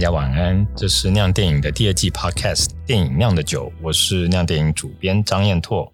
家晚安，这是酿电影的第二季 Podcast《电影酿的酒》，我是酿电影主编张彦拓。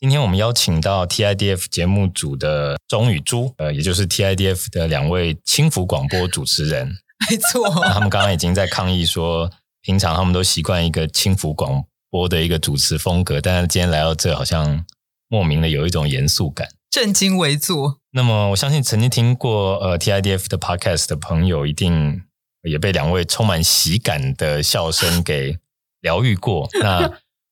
今天我们邀请到 TIDF 节目组的钟与朱，呃，也就是 TIDF 的两位轻浮广播主持人。没错，他们刚刚已经在抗议说，平常他们都习惯一个轻浮广播的一个主持风格，但是今天来到这，好像莫名的有一种严肃感，正襟危坐。那么，我相信曾经听过呃 TIDF 的 Podcast 的朋友一定。也被两位充满喜感的笑声给疗愈过。那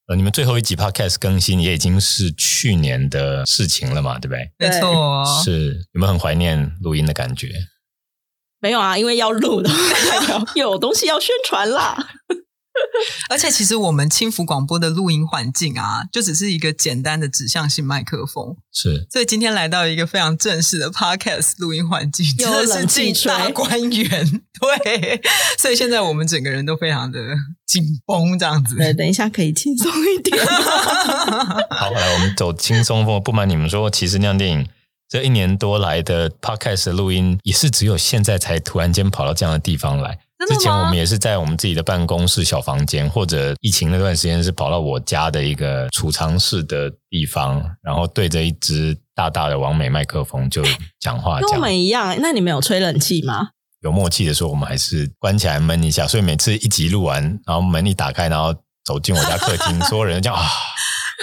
呃，你们最后一集 Podcast 更新也已经是去年的事情了嘛？对不对？没错，是有没有很怀念录音的感觉？没有啊，因为要录的，有东西要宣传啦。而且，其实我们轻浮广播的录音环境啊，就只是一个简单的指向性麦克风。是，所以今天来到一个非常正式的 Podcast 录音环境，真的是进大观园。对，所以现在我们整个人都非常的紧绷，这样子。对，等一下可以轻松一点。好，来，我们走轻松风。不瞒你们说，其实那样电影这一年多来的 Podcast 录音，也是只有现在才突然间跑到这样的地方来。之前我们也是在我们自己的办公室小房间，或者疫情那段时间是跑到我家的一个储藏室的地方，然后对着一支大大的完美麦克风就讲话。跟我们一样，那你们有吹冷气吗？有默契的时候，我们还是关起来闷一下。所以每次一集录完，然后门一打开，然后走进我家客厅，所有人就讲啊。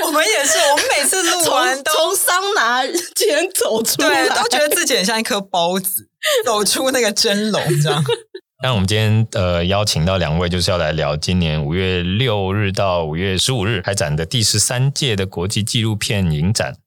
我们也是，我们每次录完 都从桑拿间走出来，对，都觉得自己很像一颗包子，走出那个蒸笼这样。那我们今天呃邀请到两位，就是要来聊今年五月六日到五月十五日开展的第十三届的国际纪录片影展。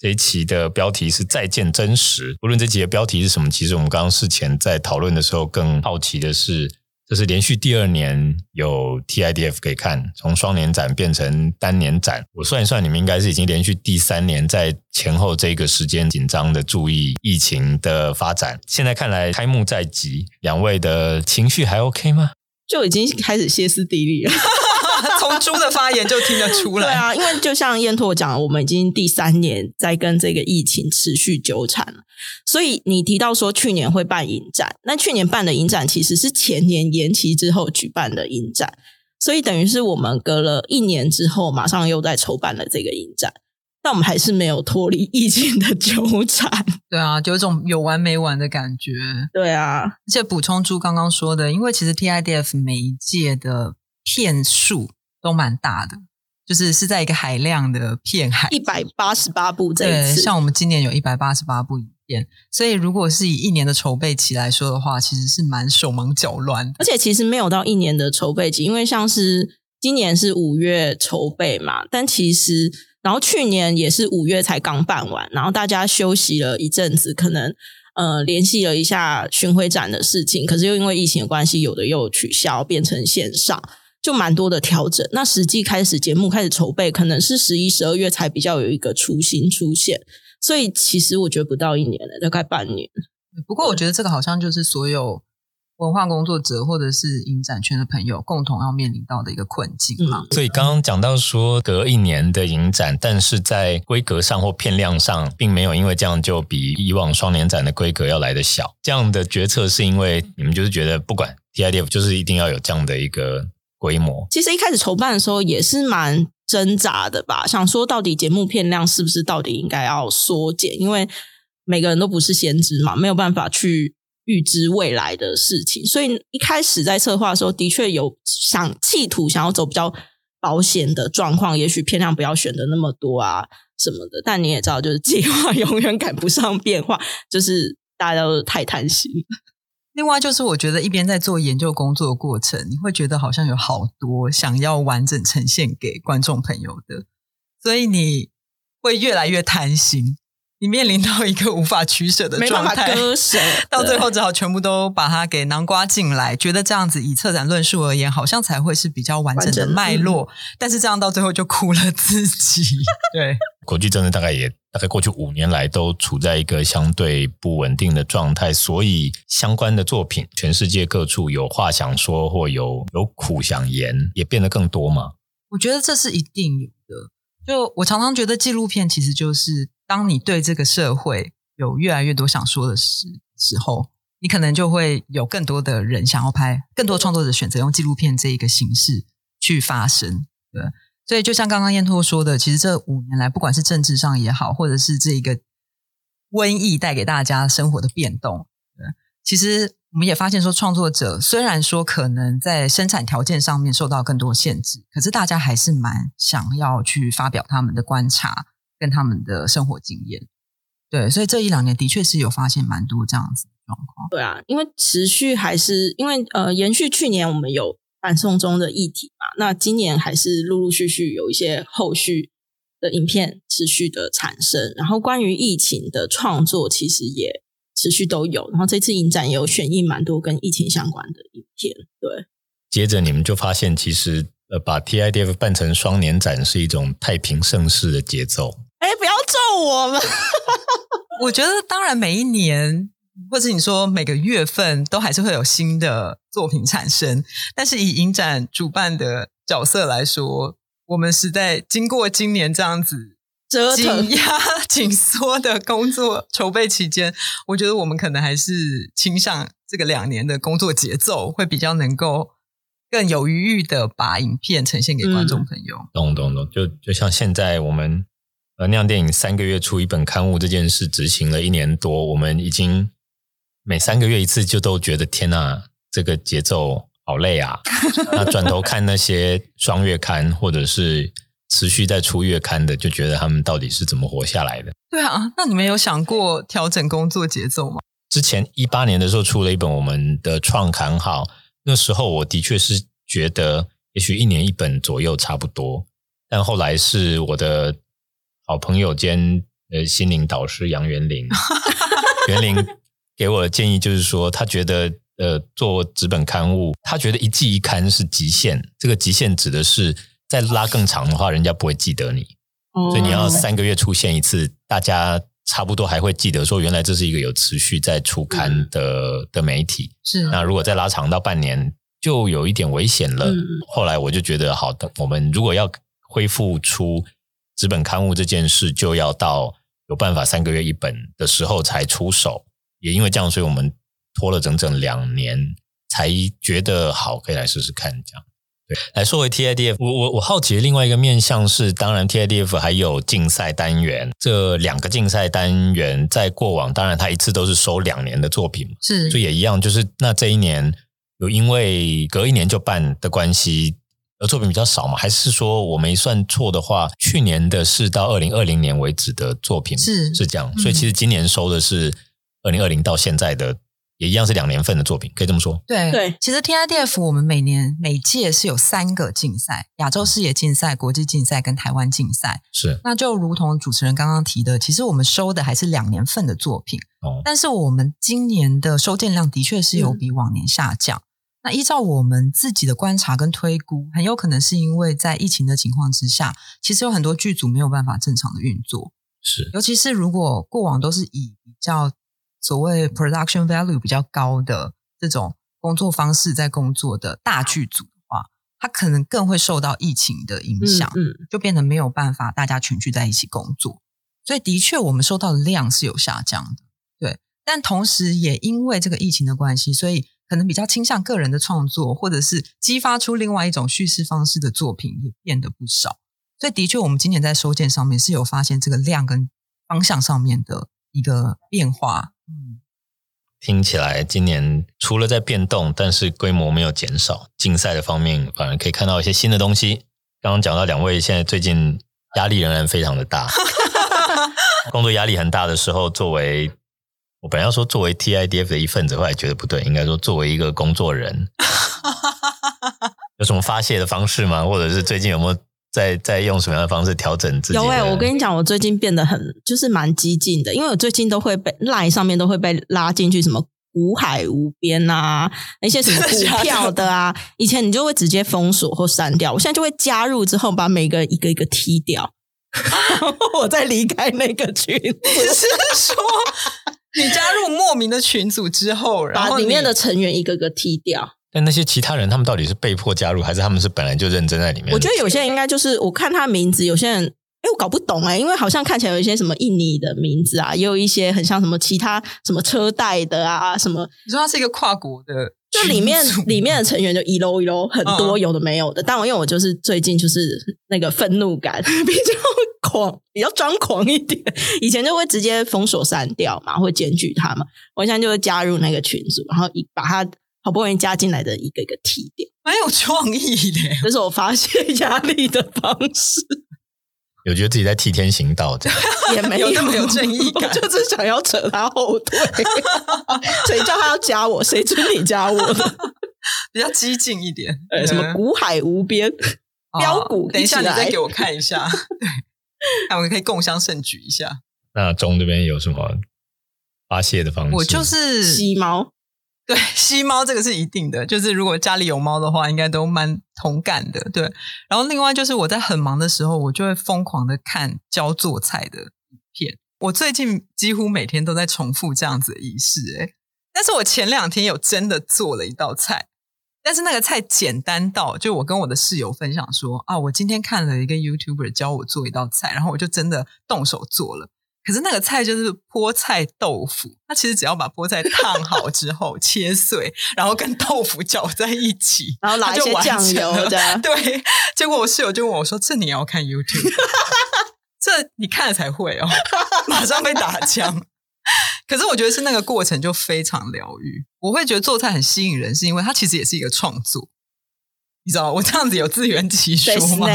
这一期的标题是“再见真实”。无论这期的标题是什么，其实我们刚刚事前在讨论的时候，更好奇的是。就是连续第二年有 TIDF 可以看，从双年展变成单年展。我算一算，你们应该是已经连续第三年在前后这个时间紧张的注意疫情的发展。现在看来开幕在即，两位的情绪还 OK 吗？就已经开始歇斯底里了。从猪的发言就听得出来。对啊，因为就像燕拓讲，我们已经第三年在跟这个疫情持续纠缠了。所以你提到说去年会办影展，那去年办的影展其实是前年延期之后举办的影展，所以等于是我们隔了一年之后，马上又在筹办了这个影展，但我们还是没有脱离疫情的纠缠。对啊，就有种有完没完的感觉。对啊，而且补充朱刚刚说的，因为其实 TIDF 每一届的片数都蛮大的。就是是在一个海量的片海，一百八十八部这一次，像我们今年有一百八十八部影片，所以如果是以一年的筹备期来说的话，其实是蛮手忙脚乱。而且其实没有到一年的筹备期，因为像是今年是五月筹备嘛，但其实然后去年也是五月才刚办完，然后大家休息了一阵子，可能呃联系了一下巡回展的事情，可是又因为疫情的关系，有的又取消变成线上。就蛮多的调整，那实际开始节目开始筹备，可能是十一、十二月才比较有一个雏形出现，所以其实我觉得不到一年了，大概半年。不过我觉得这个好像就是所有文化工作者或者是影展圈的朋友共同要面临到的一个困境嘛。所以刚刚讲到说隔一年的影展，但是在规格上或片量上，并没有因为这样就比以往双年展的规格要来的小。这样的决策是因为你们就是觉得不管 TIDF 就是一定要有这样的一个。规模其实一开始筹办的时候也是蛮挣扎的吧，想说到底节目片量是不是到底应该要缩减？因为每个人都不是先知嘛，没有办法去预知未来的事情，所以一开始在策划的时候，的确有想企图想要走比较保险的状况，也许片量不要选的那么多啊什么的。但你也知道，就是计划 永远赶不上变化，就是大家都太贪心。另外就是，我觉得一边在做研究工作的过程，你会觉得好像有好多想要完整呈现给观众朋友的，所以你会越来越贪心，你面临到一个无法取舍的状态，没办法割舍，到最后只好全部都把它给囊括进来，觉得这样子以策展论述而言，好像才会是比较完整的脉络。但是这样到最后就苦了自己。对，国际政治大概也大概过去五年来都处在一个相对不稳定的状态，所以相关的作品，全世界各处有话想说或有有苦想言，也变得更多嘛。我觉得这是一定有的。就我常常觉得纪录片其实就是。当你对这个社会有越来越多想说的时时候，你可能就会有更多的人想要拍，更多创作者选择用纪录片这一个形式去发声。对，所以就像刚刚燕拓说的，其实这五年来，不管是政治上也好，或者是这一个瘟疫带给大家生活的变动，对，其实我们也发现说，创作者虽然说可能在生产条件上面受到更多限制，可是大家还是蛮想要去发表他们的观察。跟他们的生活经验，对，所以这一两年的确是有发现蛮多这样子的状况。对啊，因为持续还是因为呃，延续去年我们有反送中的议题嘛，那今年还是陆陆续续有一些后续的影片持续的产生，然后关于疫情的创作其实也持续都有，然后这次影展也有选映蛮多跟疫情相关的影片。对，接着你们就发现，其实呃，把 TIDF 办成双年展是一种太平盛世的节奏。哎，不要咒我们！我觉得，当然每一年，或者你说每个月份，都还是会有新的作品产生。但是以影展主办的角色来说，我们是在经过今年这样子折腾、紧压、紧缩的工作筹备期间，我觉得我们可能还是倾向这个两年的工作节奏，会比较能够更有余裕的把影片呈现给观众朋友。懂懂懂，就就像现在我们。呃，酿电影三个月出一本刊物这件事执行了一年多，我们已经每三个月一次，就都觉得天呐，这个节奏好累啊！那转头看那些双月刊或者是持续在出月刊的，就觉得他们到底是怎么活下来的？对啊，那你们有想过调整工作节奏吗？之前一八年的时候出了一本我们的创刊号，那时候我的确是觉得也许一年一本左右差不多，但后来是我的。好朋友兼呃心灵导师杨元林，元玲给我的建议就是说，他觉得呃做纸本刊物，他觉得一季一刊是极限。这个极限指的是再拉更长的话，人家不会记得你。所以你要三个月出现一次，大家差不多还会记得说，原来这是一个有持续在出刊的的媒体。是。那如果再拉长到半年，就有一点危险了。后来我就觉得，好的，我们如果要恢复出。纸本刊物这件事就要到有办法三个月一本的时候才出手，也因为这样，所以我们拖了整整两年才觉得好，可以来试试看。这样，对，来说回 TIDF，我我我好奇的另外一个面向是，当然 TIDF 还有竞赛单元，这两个竞赛单元在过往，当然它一次都是收两年的作品，是，所以也一样，就是那这一年有因为隔一年就办的关系。作品比较少嘛？还是说我没算错的话，去年的是到二零二零年为止的作品是是这样，所以其实今年收的是二零二零到现在的，也一样是两年份的作品，可以这么说。对对，其实 TIDF 我们每年每届是有三个竞赛：亚洲视野竞赛、国际竞赛跟台湾竞赛。是，那就如同主持人刚刚提的，其实我们收的还是两年份的作品。哦，但是我们今年的收件量的确是有比往年下降。嗯那依照我们自己的观察跟推估，很有可能是因为在疫情的情况之下，其实有很多剧组没有办法正常的运作。是，尤其是如果过往都是以比较所谓 production value 比较高的这种工作方式在工作的大剧组的话，它可能更会受到疫情的影响，嗯，嗯，就变得没有办法大家群聚在一起工作。所以的确，我们收到的量是有下降的，对。但同时也因为这个疫情的关系，所以。可能比较倾向个人的创作，或者是激发出另外一种叙事方式的作品也变得不少。所以，的确，我们今年在收件上面是有发现这个量跟方向上面的一个变化。嗯，听起来今年除了在变动，但是规模没有减少。竞赛的方面反而可以看到一些新的东西。刚刚讲到两位现在最近压力仍然非常的大，工作压力很大的时候，作为。我本来要说作为 TIDF 的一份子，后来觉得不对，应该说作为一个工作人，有什么发泄的方式吗？或者是最近有没有在在用什么样的方式调整自己？有哎、欸，我跟你讲，我最近变得很就是蛮激进的，因为我最近都会被 Line 上面都会被拉进去什么股海无边啊，那些什么股票的啊，以前你就会直接封锁或删掉，我现在就会加入之后把每个一个一个踢掉，我再离开那个群。你是说你加入莫名的群组之后，然后把里面的成员一个个踢掉？但那些其他人，他们到底是被迫加入，还是他们是本来就认真在里面？我觉得有些人应该就是，我看他名字，有些人，哎，我搞不懂哎，因为好像看起来有一些什么印尼的名字啊，也有一些很像什么其他什么车贷的啊，什么。你说他是一个跨国的，就里面里面的成员就一楼一楼很多，有的没有的。嗯、但我因为我就是最近就是那个愤怒感 比较狂，比较张狂一点，以前就会直接封锁删掉嘛，会检举他嘛。我现在就会加入那个群组，然后一把他。好不容易加进来的一个一个提点，蛮有创意的。这是我发泄 压力的方式。有觉得自己在替天行道，这样也没有那么有正义感，就是想要扯他后腿。谁叫他要加我？谁准你加我的？比较激进一点。呃，什么股海无边，标股。等一下，你再给我看一下。对，那我们可以共襄盛举一下。那中这边有什么发泄的方式？我就是吸猫。对，吸猫这个是一定的，就是如果家里有猫的话，应该都蛮同感的。对，然后另外就是我在很忙的时候，我就会疯狂的看教做菜的影片。我最近几乎每天都在重复这样子的仪式，诶，但是我前两天有真的做了一道菜，但是那个菜简单到，就我跟我的室友分享说啊，我今天看了一个 YouTuber 教我做一道菜，然后我就真的动手做了。可是那个菜就是菠菜豆腐，它其实只要把菠菜烫好之后 切碎，然后跟豆腐搅在一起，然后拿一些酱油。对，结果我室友就问我说：“这你要看 YouTube？这你看了才会哦。”马上被打枪。可是我觉得是那个过程就非常疗愈。我会觉得做菜很吸引人，是因为它其实也是一个创作。你知道我这样子有自圆其说吗？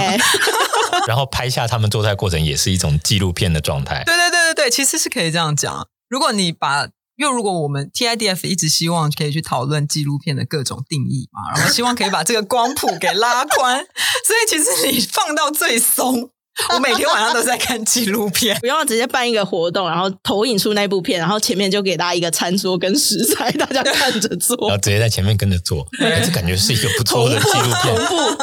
然后拍下他们做菜过程，也是一种纪录片的状态。对对对对对，其实是可以这样讲。如果你把，又如果我们 TIDF 一直希望可以去讨论纪录片的各种定义嘛，然后希望可以把这个光谱给拉宽，所以其实你放到最松。我每天晚上都在看纪录片，不用直接办一个活动，然后投影出那部片，然后前面就给大家一个餐桌跟食材，大家看着做，然后直接在前面跟着做，这感觉是一个不错的纪录片，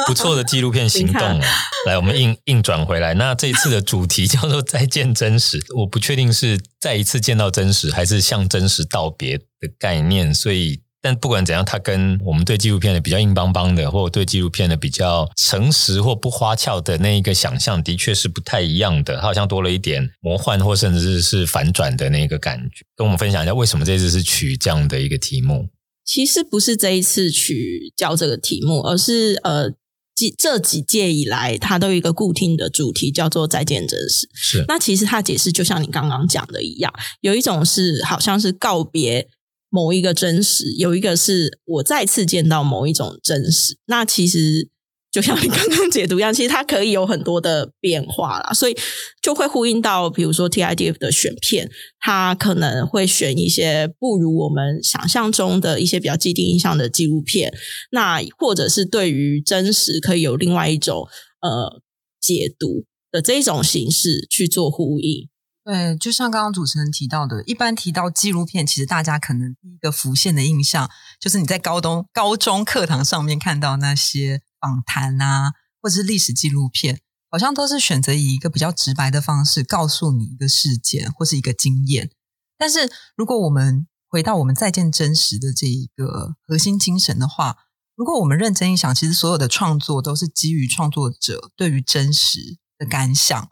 不错的纪录片行动啊。来，我们硬硬转回来，那这一次的主题叫做“再见真实”，我不确定是再一次见到真实，还是向真实道别的概念，所以。但不管怎样，它跟我们对纪录片的比较硬邦邦的，或者对纪录片的比较诚实或不花俏的那一个想象，的确是不太一样的。它好像多了一点魔幻，或甚至是反转的那个感觉。跟我们分享一下，为什么这次是取这样的一个题目？其实不是这一次取叫这个题目，而是呃，几这几届以来，它都有一个固定的主题，叫做“再见真实”。是。那其实它解释就像你刚刚讲的一样，有一种是好像是告别。某一个真实，有一个是我再次见到某一种真实。那其实就像你刚刚解读一样，其实它可以有很多的变化啦，所以就会呼应到，比如说 TIDF 的选片，它可能会选一些不如我们想象中的一些比较既定印象的纪录片，那或者是对于真实可以有另外一种呃解读的这种形式去做呼应。对，就像刚刚主持人提到的，一般提到纪录片，其实大家可能第一个浮现的印象，就是你在高中高中课堂上面看到那些访谈啊，或者是历史纪录片，好像都是选择以一个比较直白的方式告诉你一个事件或是一个经验。但是如果我们回到我们再见真实的这一个核心精神的话，如果我们认真一想，其实所有的创作都是基于创作者对于真实的感想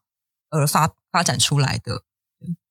而发。发展出来的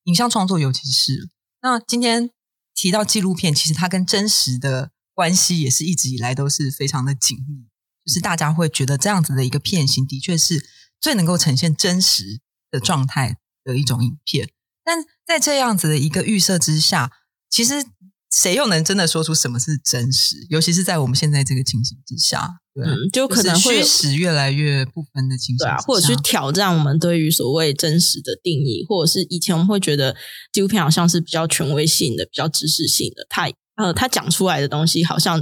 影像创作，尤其是那今天提到纪录片，其实它跟真实的关系也是一直以来都是非常的紧密。就是大家会觉得这样子的一个片型，的确是最能够呈现真实的状态的一种影片。但在这样子的一个预设之下，其实。谁又能真的说出什么是真实？尤其是在我们现在这个情形之下，嗯，就可能会虚实越来越不分的情形，对啊，或者去挑战我们对于所谓真实的定义，或者是以前我们会觉得纪录片好像是比较权威性的、比较知识性的，他呃，他讲出来的东西好像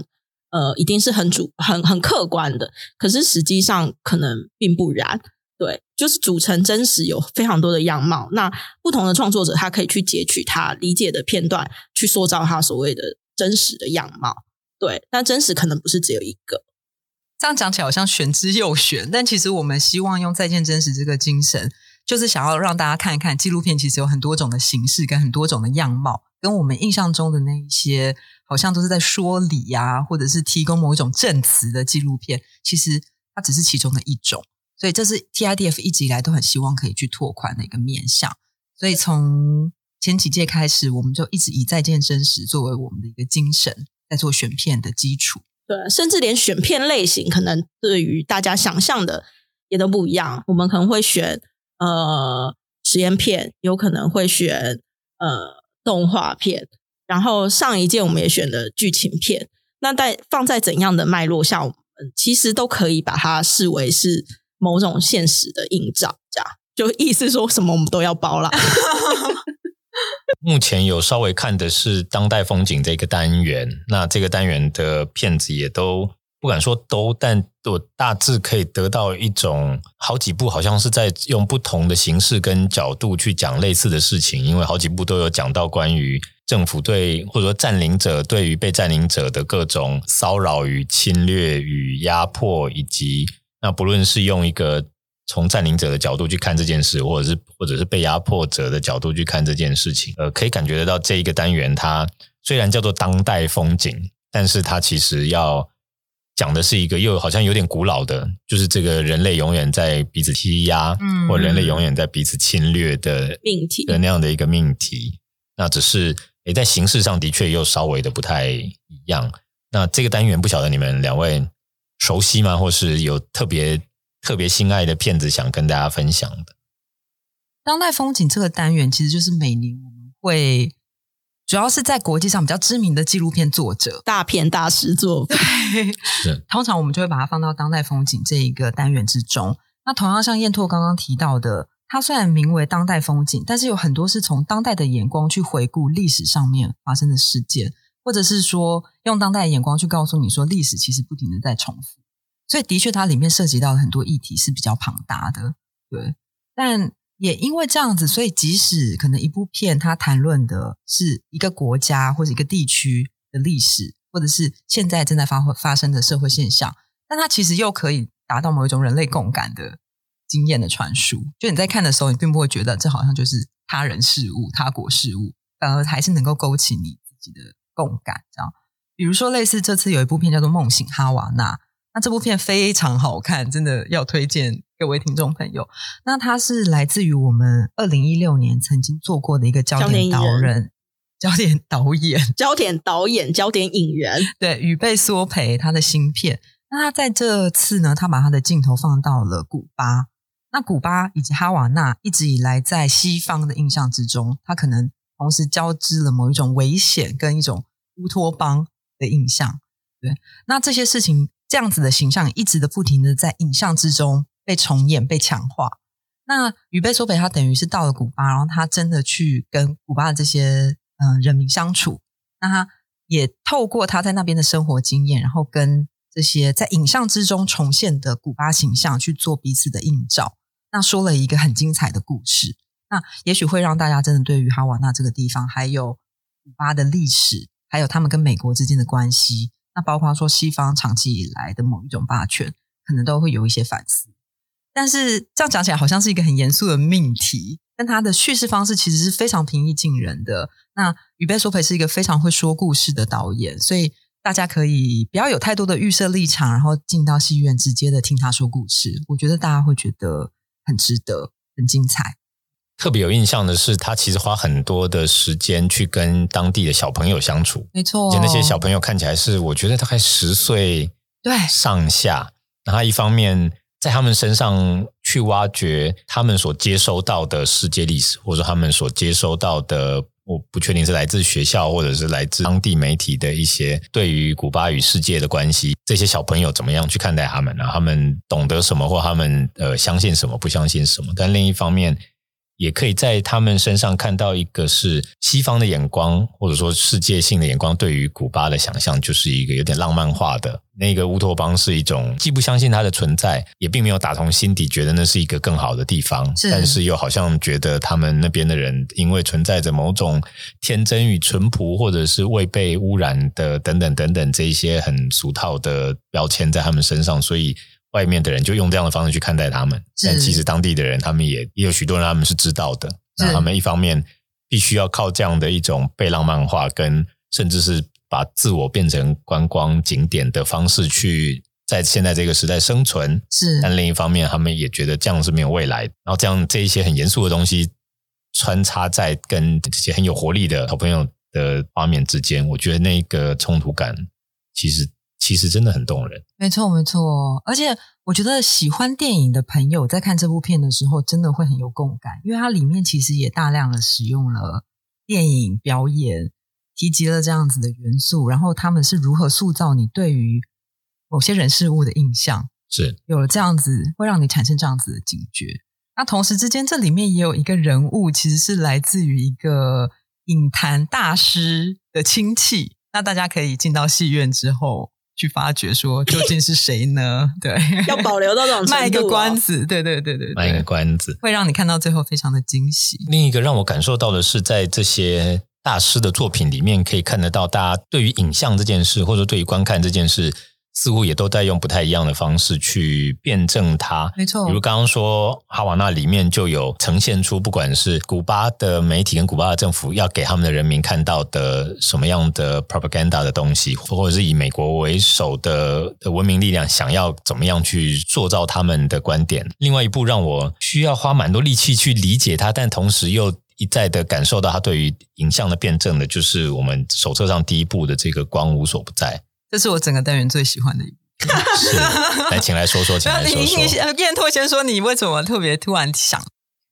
呃，一定是很主、很很客观的，可是实际上可能并不然。对就是组成真实有非常多的样貌。那不同的创作者，他可以去截取他理解的片段，去塑造他所谓的真实的样貌。对，但真实可能不是只有一个。这样讲起来好像玄之又玄，但其实我们希望用再见真实这个精神，就是想要让大家看一看纪录片，其实有很多种的形式跟很多种的样貌，跟我们印象中的那一些，好像都是在说理呀、啊，或者是提供某一种证词的纪录片，其实它只是其中的一种。所以这是 TIDF 一直以来都很希望可以去拓宽的一个面向。所以从前几届开始，我们就一直以再见真实作为我们的一个精神，在做选片的基础。对，甚至连选片类型，可能对于大家想象的也都不一样。我们可能会选呃实验片，有可能会选呃动画片，然后上一届我们也选了剧情片。那在放在怎样的脉络下，我们其实都可以把它视为是某种现实的映照，这样就意思说什么我们都要包了。目前有稍微看的是当代风景这个单元，那这个单元的片子也都不敢说都，但我大致可以得到一种好几部好像是在用不同的形式跟角度去讲类似的事情，因为好几部都有讲到关于政府对或者说占领者对于被占领者的各种骚扰与侵略与压迫，以及那不论是用一个。从占领者的角度去看这件事，或者是或者是被压迫者的角度去看这件事情，呃，可以感觉得到这一个单元，它虽然叫做当代风景，但是它其实要讲的是一个又好像有点古老的，就是这个人类永远在彼此欺压，嗯，或人类永远在彼此侵略的命题的那样的一个命题。那只是诶，在形式上的确又稍微的不太一样。那这个单元不晓得你们两位熟悉吗？或是有特别？特别心爱的片子，想跟大家分享的。当代风景这个单元，其实就是每年我们会主要是在国际上比较知名的纪录片作者、大片大师作。对，是 通常我们就会把它放到当代风景这一个单元之中。那同样像燕拓刚刚提到的，它虽然名为当代风景，但是有很多是从当代的眼光去回顾历史上面发生的事件，或者是说用当代的眼光去告诉你说，历史其实不停的在重复。所以，的确，它里面涉及到的很多议题是比较庞大的，对。但也因为这样子，所以即使可能一部片它谈论的是一个国家或者一个地区的历史，或者是现在正在发发生的社会现象，但它其实又可以达到某一种人类共感的经验的传输。就你在看的时候，你并不会觉得这好像就是他人事物、他国事物，反而还是能够勾起你自己的共感。这样，比如说类似这次有一部片叫做《梦醒哈瓦那》。那这部片非常好看，真的要推荐各位听众朋友。那它是来自于我们二零一六年曾经做过的一个焦点导人、焦点导演、焦点导演、焦点影人，对，宇贝索培他的新片。那他在这次呢，他把他的镜头放到了古巴。那古巴以及哈瓦那一直以来在西方的印象之中，他可能同时交织了某一种危险跟一种乌托邦的印象。对，那这些事情。这样子的形象一直的不停的在影像之中被重演、被强化。那宇贝索北他等于是到了古巴，然后他真的去跟古巴的这些、呃、人民相处。那他也透过他在那边的生活经验，然后跟这些在影像之中重现的古巴形象去做彼此的映照。那说了一个很精彩的故事。那也许会让大家真的对于哈瓦那这个地方，还有古巴的历史，还有他们跟美国之间的关系。那包括说西方长期以来的某一种霸权，可能都会有一些反思。但是这样讲起来，好像是一个很严肃的命题。但它的叙事方式其实是非常平易近人的。那宇贝梭培是一个非常会说故事的导演，所以大家可以不要有太多的预设立场，然后进到戏院直接的听他说故事。我觉得大家会觉得很值得，很精彩。特别有印象的是，他其实花很多的时间去跟当地的小朋友相处。没错，而且那些小朋友看起来是，我觉得大概十岁对上下。然后一方面在他们身上去挖掘他们所接收到的世界历史，或者说他们所接收到的，我不确定是来自学校或者是来自当地媒体的一些对于古巴与世界的关系。这些小朋友怎么样去看待他们？然后他们懂得什么，或他们呃相信什么，不相信什么？但另一方面。也可以在他们身上看到一个是西方的眼光，或者说世界性的眼光，对于古巴的想象，就是一个有点浪漫化的。那个乌托邦是一种既不相信它的存在，也并没有打从心底觉得那是一个更好的地方，是但是又好像觉得他们那边的人因为存在着某种天真与淳朴，或者是未被污染的等等等等这一些很俗套的标签在他们身上，所以。外面的人就用这样的方式去看待他们，但其实当地的人，他们也也有许多人，他们是知道的。那他们一方面必须要靠这样的一种被浪漫化，跟甚至是把自我变成观光景点的方式去在现在这个时代生存。是，但另一方面，他们也觉得这样是没有未来。然后这样这一些很严肃的东西穿插在跟这些很有活力的好朋友的画面之间，我觉得那个冲突感其实。其实真的很动人，没错没错，而且我觉得喜欢电影的朋友在看这部片的时候，真的会很有共感，因为它里面其实也大量的使用了电影表演，提及了这样子的元素，然后他们是如何塑造你对于某些人事物的印象，是有了这样子会让你产生这样子的警觉。那同时之间，这里面也有一个人物，其实是来自于一个影坛大师的亲戚，那大家可以进到戏院之后。去发掘说究竟是谁呢？对，要保留到这种卖一个关子，对对对对，卖一个关子，会让你看到最后非常的惊喜。另一个让我感受到的是，在这些大师的作品里面，可以看得到大家对于影像这件事，或者对于观看这件事。似乎也都在用不太一样的方式去辩证它，没错。比如刚刚说哈瓦那里面就有呈现出，不管是古巴的媒体跟古巴的政府要给他们的人民看到的什么样的 propaganda 的东西，或者是以美国为首的的文明力量想要怎么样去塑造他们的观点。另外一部让我需要花蛮多力气去理解它，但同时又一再的感受到它对于影像的辩证的，就是我们手册上第一部的这个《光无所不在》。这是我整个单元最喜欢的一部。是，来，请来说说，请来说说。你燕拓先说，你为什么特别突然想？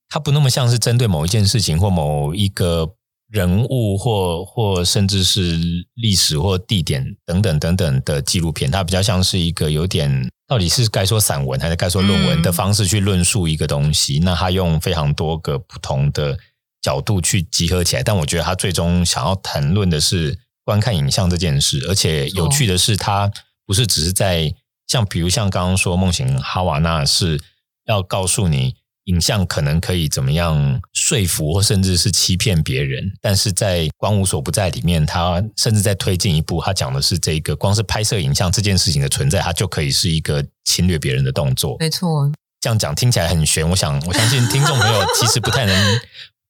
它不那么像是针对某一件事情或某一个人物或，或或甚至是历史或地点等等等等的纪录片，它比较像是一个有点到底是该说散文还是该说论文的方式去论述一个东西。嗯、那它用非常多个不同的角度去集合起来，但我觉得它最终想要谈论的是。观看影像这件事，而且有趣的是，它不是只是在像，比如像刚刚说梦醒哈瓦那，是要告诉你影像可能可以怎么样说服或甚至是欺骗别人，但是在光无所不在里面，它甚至在推进一步，它讲的是这个光是拍摄影像这件事情的存在，它就可以是一个侵略别人的动作。没错，这样讲听起来很悬，我想我相信听众朋友其实不太能。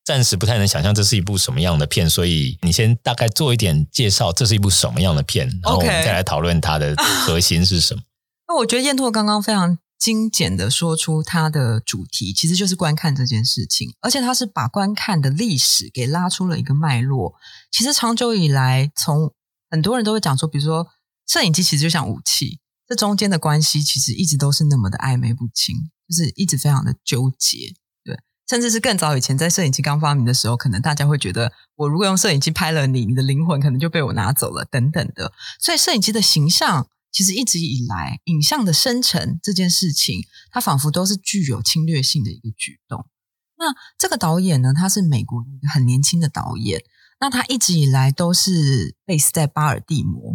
暂时不太能想象这是一部什么样的片，所以你先大概做一点介绍，这是一部什么样的片，然后我们再来讨论它的核心是什么。那我觉得燕拓刚刚非常精简的说出它的主题，其实就是观看这件事情，而且它是把观看的历史给拉出了一个脉络。其实长久以来，从很多人都会讲说，比如说摄影机其实就像武器，这中间的关系其实一直都是那么的暧昧不清，就是一直非常的纠结。甚至是更早以前，在摄影机刚发明的时候，可能大家会觉得，我如果用摄影机拍了你，你的灵魂可能就被我拿走了，等等的。所以，摄影机的形象其实一直以来，影像的生成这件事情，它仿佛都是具有侵略性的一个举动。那这个导演呢，他是美国一个很年轻的导演，那他一直以来都是 base 在巴尔的摩。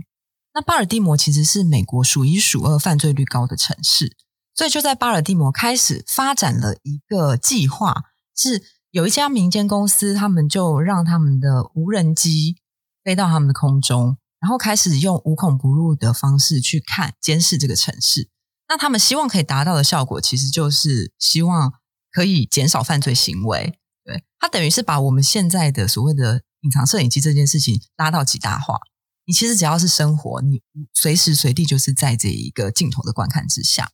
那巴尔的摩其实是美国数一数二犯罪率高的城市。所以就在巴尔的摩开始发展了一个计划，是有一家民间公司，他们就让他们的无人机飞到他们的空中，然后开始用无孔不入的方式去看监视这个城市。那他们希望可以达到的效果，其实就是希望可以减少犯罪行为。对，它等于是把我们现在的所谓的隐藏摄影机这件事情拉到极大化。你其实只要是生活，你随时随地就是在这一个镜头的观看之下。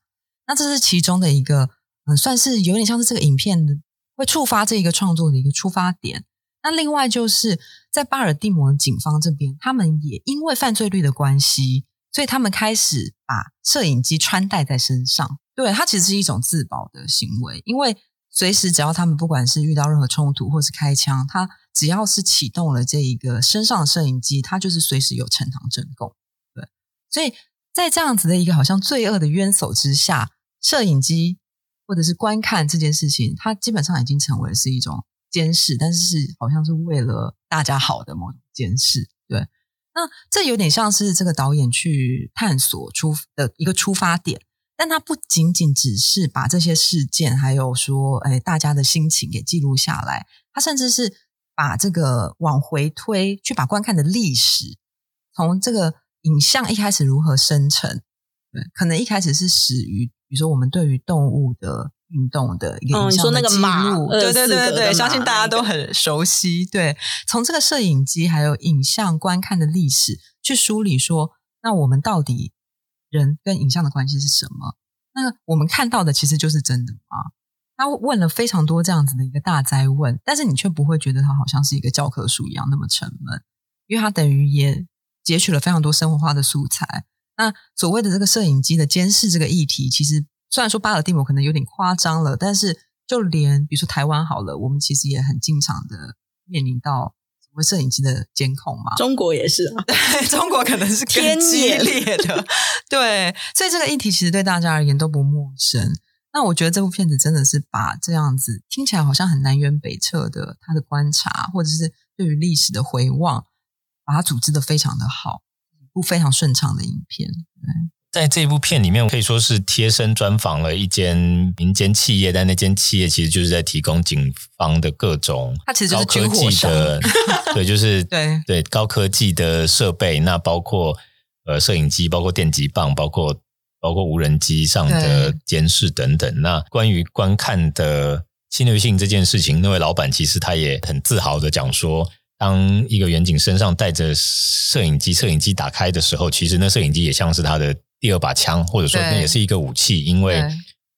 那这是其中的一个，嗯，算是有点像是这个影片会触发这一个创作的一个出发点。那另外就是在巴尔的摩警方这边，他们也因为犯罪率的关系，所以他们开始把摄影机穿戴在身上。对，它其实是一种自保的行为，因为随时只要他们不管是遇到任何冲突或是开枪，他只要是启动了这一个身上的摄影机，它就是随时有呈堂证供。对，所以在这样子的一个好像罪恶的渊藪之下。摄影机或者是观看这件事情，它基本上已经成为是一种监视，但是是好像是为了大家好的某种监视。对，那这有点像是这个导演去探索出的一个出发点，但他不仅仅只是把这些事件，还有说，哎，大家的心情给记录下来，他甚至是把这个往回推，去把观看的历史，从这个影像一开始如何生成，对，可能一开始是始于，比如说我们对于动物的。运动的一个影像的记录，嗯、对对对对，相信大家都很熟悉。对，从这个摄影机还有影像观看的历史去梳理说，那我们到底人跟影像的关系是什么？那我们看到的其实就是真的吗？他问了非常多这样子的一个大灾问，但是你却不会觉得他好像是一个教科书一样那么沉闷，因为他等于也截取了非常多生活化的素材。那所谓的这个摄影机的监视这个议题，其实。虽然说巴尔的摩可能有点夸张了，但是就连比如说台湾好了，我们其实也很经常的面临到什么摄影机的监控嘛。中国也是啊，对，中国可能是更激烈的。对，所以这个议题其实对大家而言都不陌生。那我觉得这部片子真的是把这样子听起来好像很南辕北辙的他的观察，或者是对于历史的回望，把它组织的非常的好，一部非常顺畅的影片。对。在这部片里面，可以说是贴身专访了一间民间企业，但那间企业其实就是在提供警方的各种高科技的，对，就是 对对高科技的设备，那包括呃摄影机，包括电击棒，包括包括无人机上的监视等等。那关于观看的侵略性这件事情，那位老板其实他也很自豪的讲说。当一个远景身上带着摄影机，摄影机打开的时候，其实那摄影机也像是他的第二把枪，或者说那也是一个武器。因为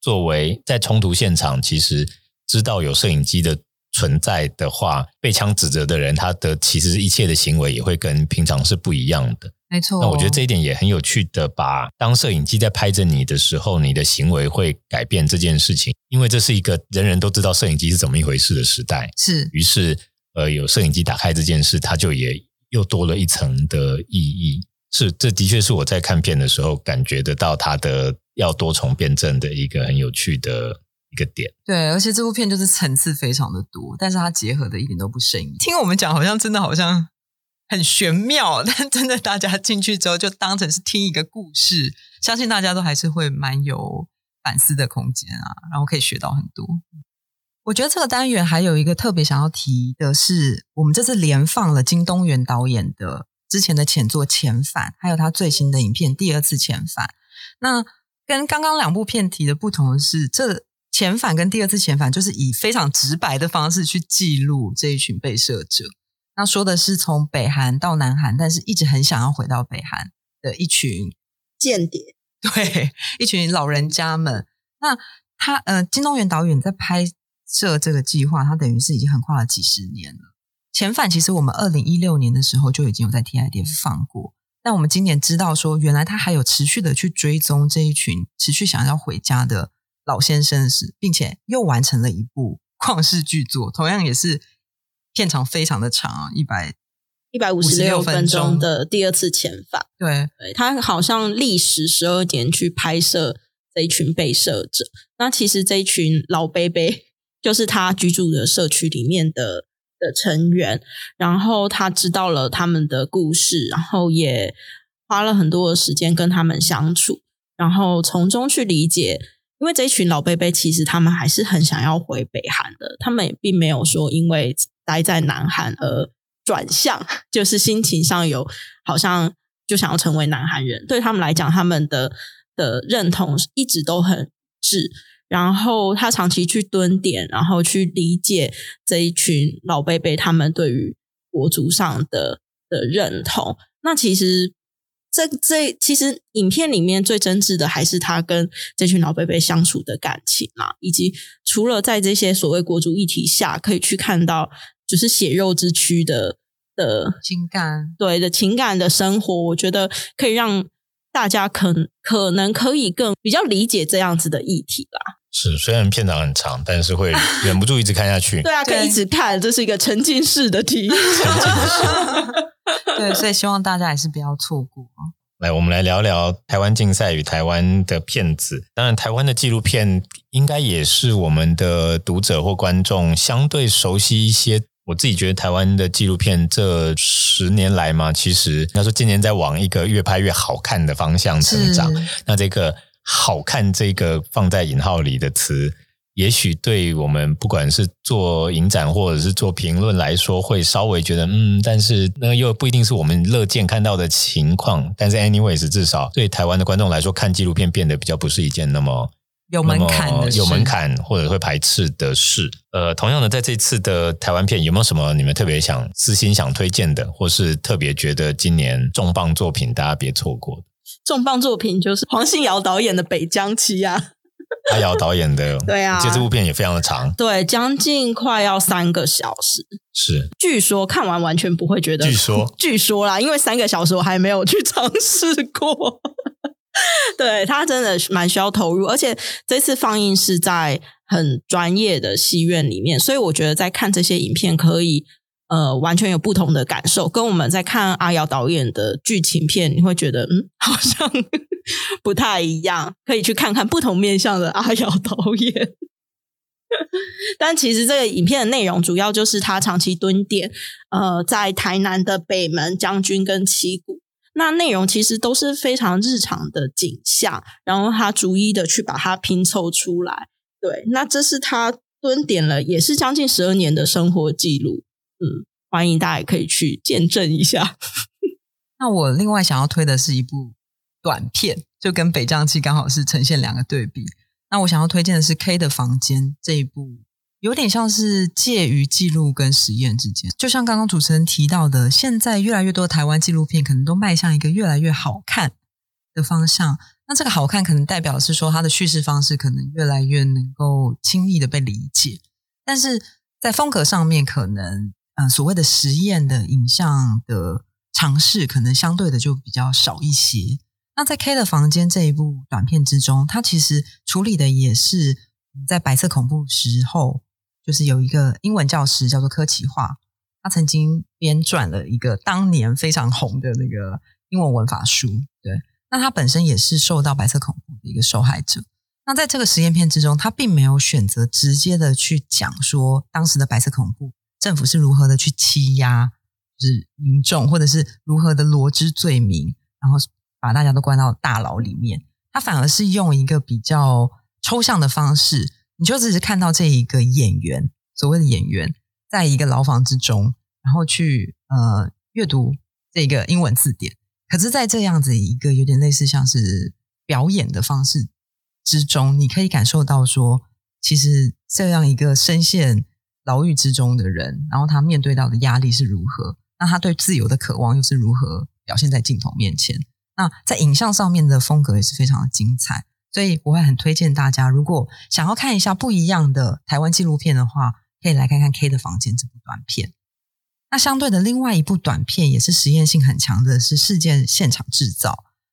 作为在冲突现场，其实知道有摄影机的存在的话，被枪指责的人，他的其实一切的行为也会跟平常是不一样的。没错，那我觉得这一点也很有趣的，把当摄影机在拍着你的时候，你的行为会改变这件事情，因为这是一个人人都知道摄影机是怎么一回事的时代。是，于是。呃，有摄影机打开这件事，它就也又多了一层的意义。是，这的确是我在看片的时候感觉得到它的要多重辩证的一个很有趣的一个点。对，而且这部片就是层次非常的多，但是它结合的一点都不生硬。听我们讲，好像真的好像很玄妙，但真的大家进去之后就当成是听一个故事，相信大家都还是会蛮有反思的空间啊，然后可以学到很多。我觉得这个单元还有一个特别想要提的是，我们这次连放了金东元导演的之前的前作《遣返》，还有他最新的影片《第二次遣返》。那跟刚刚两部片提的不同的是，这《遣返》跟《第二次遣返》就是以非常直白的方式去记录这一群被摄者。那说的是从北韩到南韩，但是一直很想要回到北韩的一群间谍，对，一群老人家们。那他呃，金东元导演在拍。这这个计划，它等于是已经横跨了几十年了。遣返其实我们二零一六年的时候就已经有在 TIDF 放过，但我们今年知道说，原来他还有持续的去追踪这一群持续想要回家的老先生是，并且又完成了一部 旷世巨作，同样也是片长非常的长，一百一百五十六分钟的第二次遣返。对，对，他好像历时十二年去拍摄这一群被摄者。那其实这一群老伯伯。就是他居住的社区里面的的成员，然后他知道了他们的故事，然后也花了很多的时间跟他们相处，然后从中去理解，因为这群老伯伯其实他们还是很想要回北韩的，他们也并没有说因为待在南韩而转向，就是心情上有好像就想要成为南韩人，对他们来讲，他们的的认同一直都很直。然后他长期去蹲点，然后去理解这一群老伯伯他们对于国足上的的认同。那其实这这其实影片里面最真挚的还是他跟这群老伯伯相处的感情嘛，以及除了在这些所谓国足议题下可以去看到就是血肉之躯的的情感，对的情感的生活，我觉得可以让大家可可能可以更比较理解这样子的议题啦。是，虽然片长很长，但是会忍不住一直看下去。对啊，可以一直看，这是一个沉浸式的体验。对，所以希望大家还是不要错过。来，我们来聊聊台湾竞赛与台湾的片子。当然，台湾的纪录片应该也是我们的读者或观众相对熟悉一些。我自己觉得，台湾的纪录片这十年来嘛，其实要说今年在往一个越拍越好看的方向成长。那这个“好看”这个放在引号里的词。也许对我们不管是做影展或者是做评论来说，会稍微觉得嗯，但是那又不一定是我们乐见看到的情况。但是，anyways，至少对台湾的观众来说，看纪录片变得比较不是一件那么有门槛的、有门槛或者会排斥的事。呃，同样的，在这次的台湾片，有没有什么你们特别想私心想推荐的，或是特别觉得今年重磅作品大家别错过的？重磅作品就是黄信尧导演的《北疆七》啊。阿瑶导演的，对啊，其实这部片也非常的长，对，将近快要三个小时。是，据说看完完全不会觉得，据说，据说啦，因为三个小时我还没有去尝试过。对，他真的蛮需要投入，而且这次放映是在很专业的戏院里面，所以我觉得在看这些影片可以。呃，完全有不同的感受，跟我们在看阿瑶导演的剧情片，你会觉得嗯，好像不太一样，可以去看看不同面向的阿瑶导演。但其实这个影片的内容主要就是他长期蹲点，呃，在台南的北门、将军跟七股，那内容其实都是非常日常的景象，然后他逐一的去把它拼凑出来。对，那这是他蹲点了，也是将近十二年的生活记录。嗯，欢迎大家可以去见证一下。那我另外想要推的是一部短片，就跟《北疆七》刚好是呈现两个对比。那我想要推荐的是《K 的房间》这一部，有点像是介于记录跟实验之间。就像刚刚主持人提到的，现在越来越多的台湾纪录片可能都迈向一个越来越好看的方向。那这个好看可能代表是说它的叙事方式可能越来越能够轻易的被理解，但是在风格上面可能。嗯，所谓的实验的影像的尝试，可能相对的就比较少一些。那在 K 的房间这一部短片之中，它其实处理的也是在白色恐怖时候，就是有一个英文教师叫做柯奇华，他曾经编撰了一个当年非常红的那个英文文法书。对，那他本身也是受到白色恐怖的一个受害者。那在这个实验片之中，他并没有选择直接的去讲说当时的白色恐怖。政府是如何的去欺压，就是民众，或者是如何的罗织罪名，然后把大家都关到大牢里面。他反而是用一个比较抽象的方式，你就只是看到这一个演员，所谓的演员，在一个牢房之中，然后去呃阅读这个英文字典。可是，在这样子一个有点类似像是表演的方式之中，你可以感受到说，其实这样一个深陷。牢狱之中的人，然后他面对到的压力是如何？那他对自由的渴望又是如何表现在镜头面前？那在影像上面的风格也是非常的精彩，所以我会很推荐大家，如果想要看一下不一样的台湾纪录片的话，可以来看看《K 的房间》这部短片。那相对的，另外一部短片也是实验性很强的，是《事件现场制造》。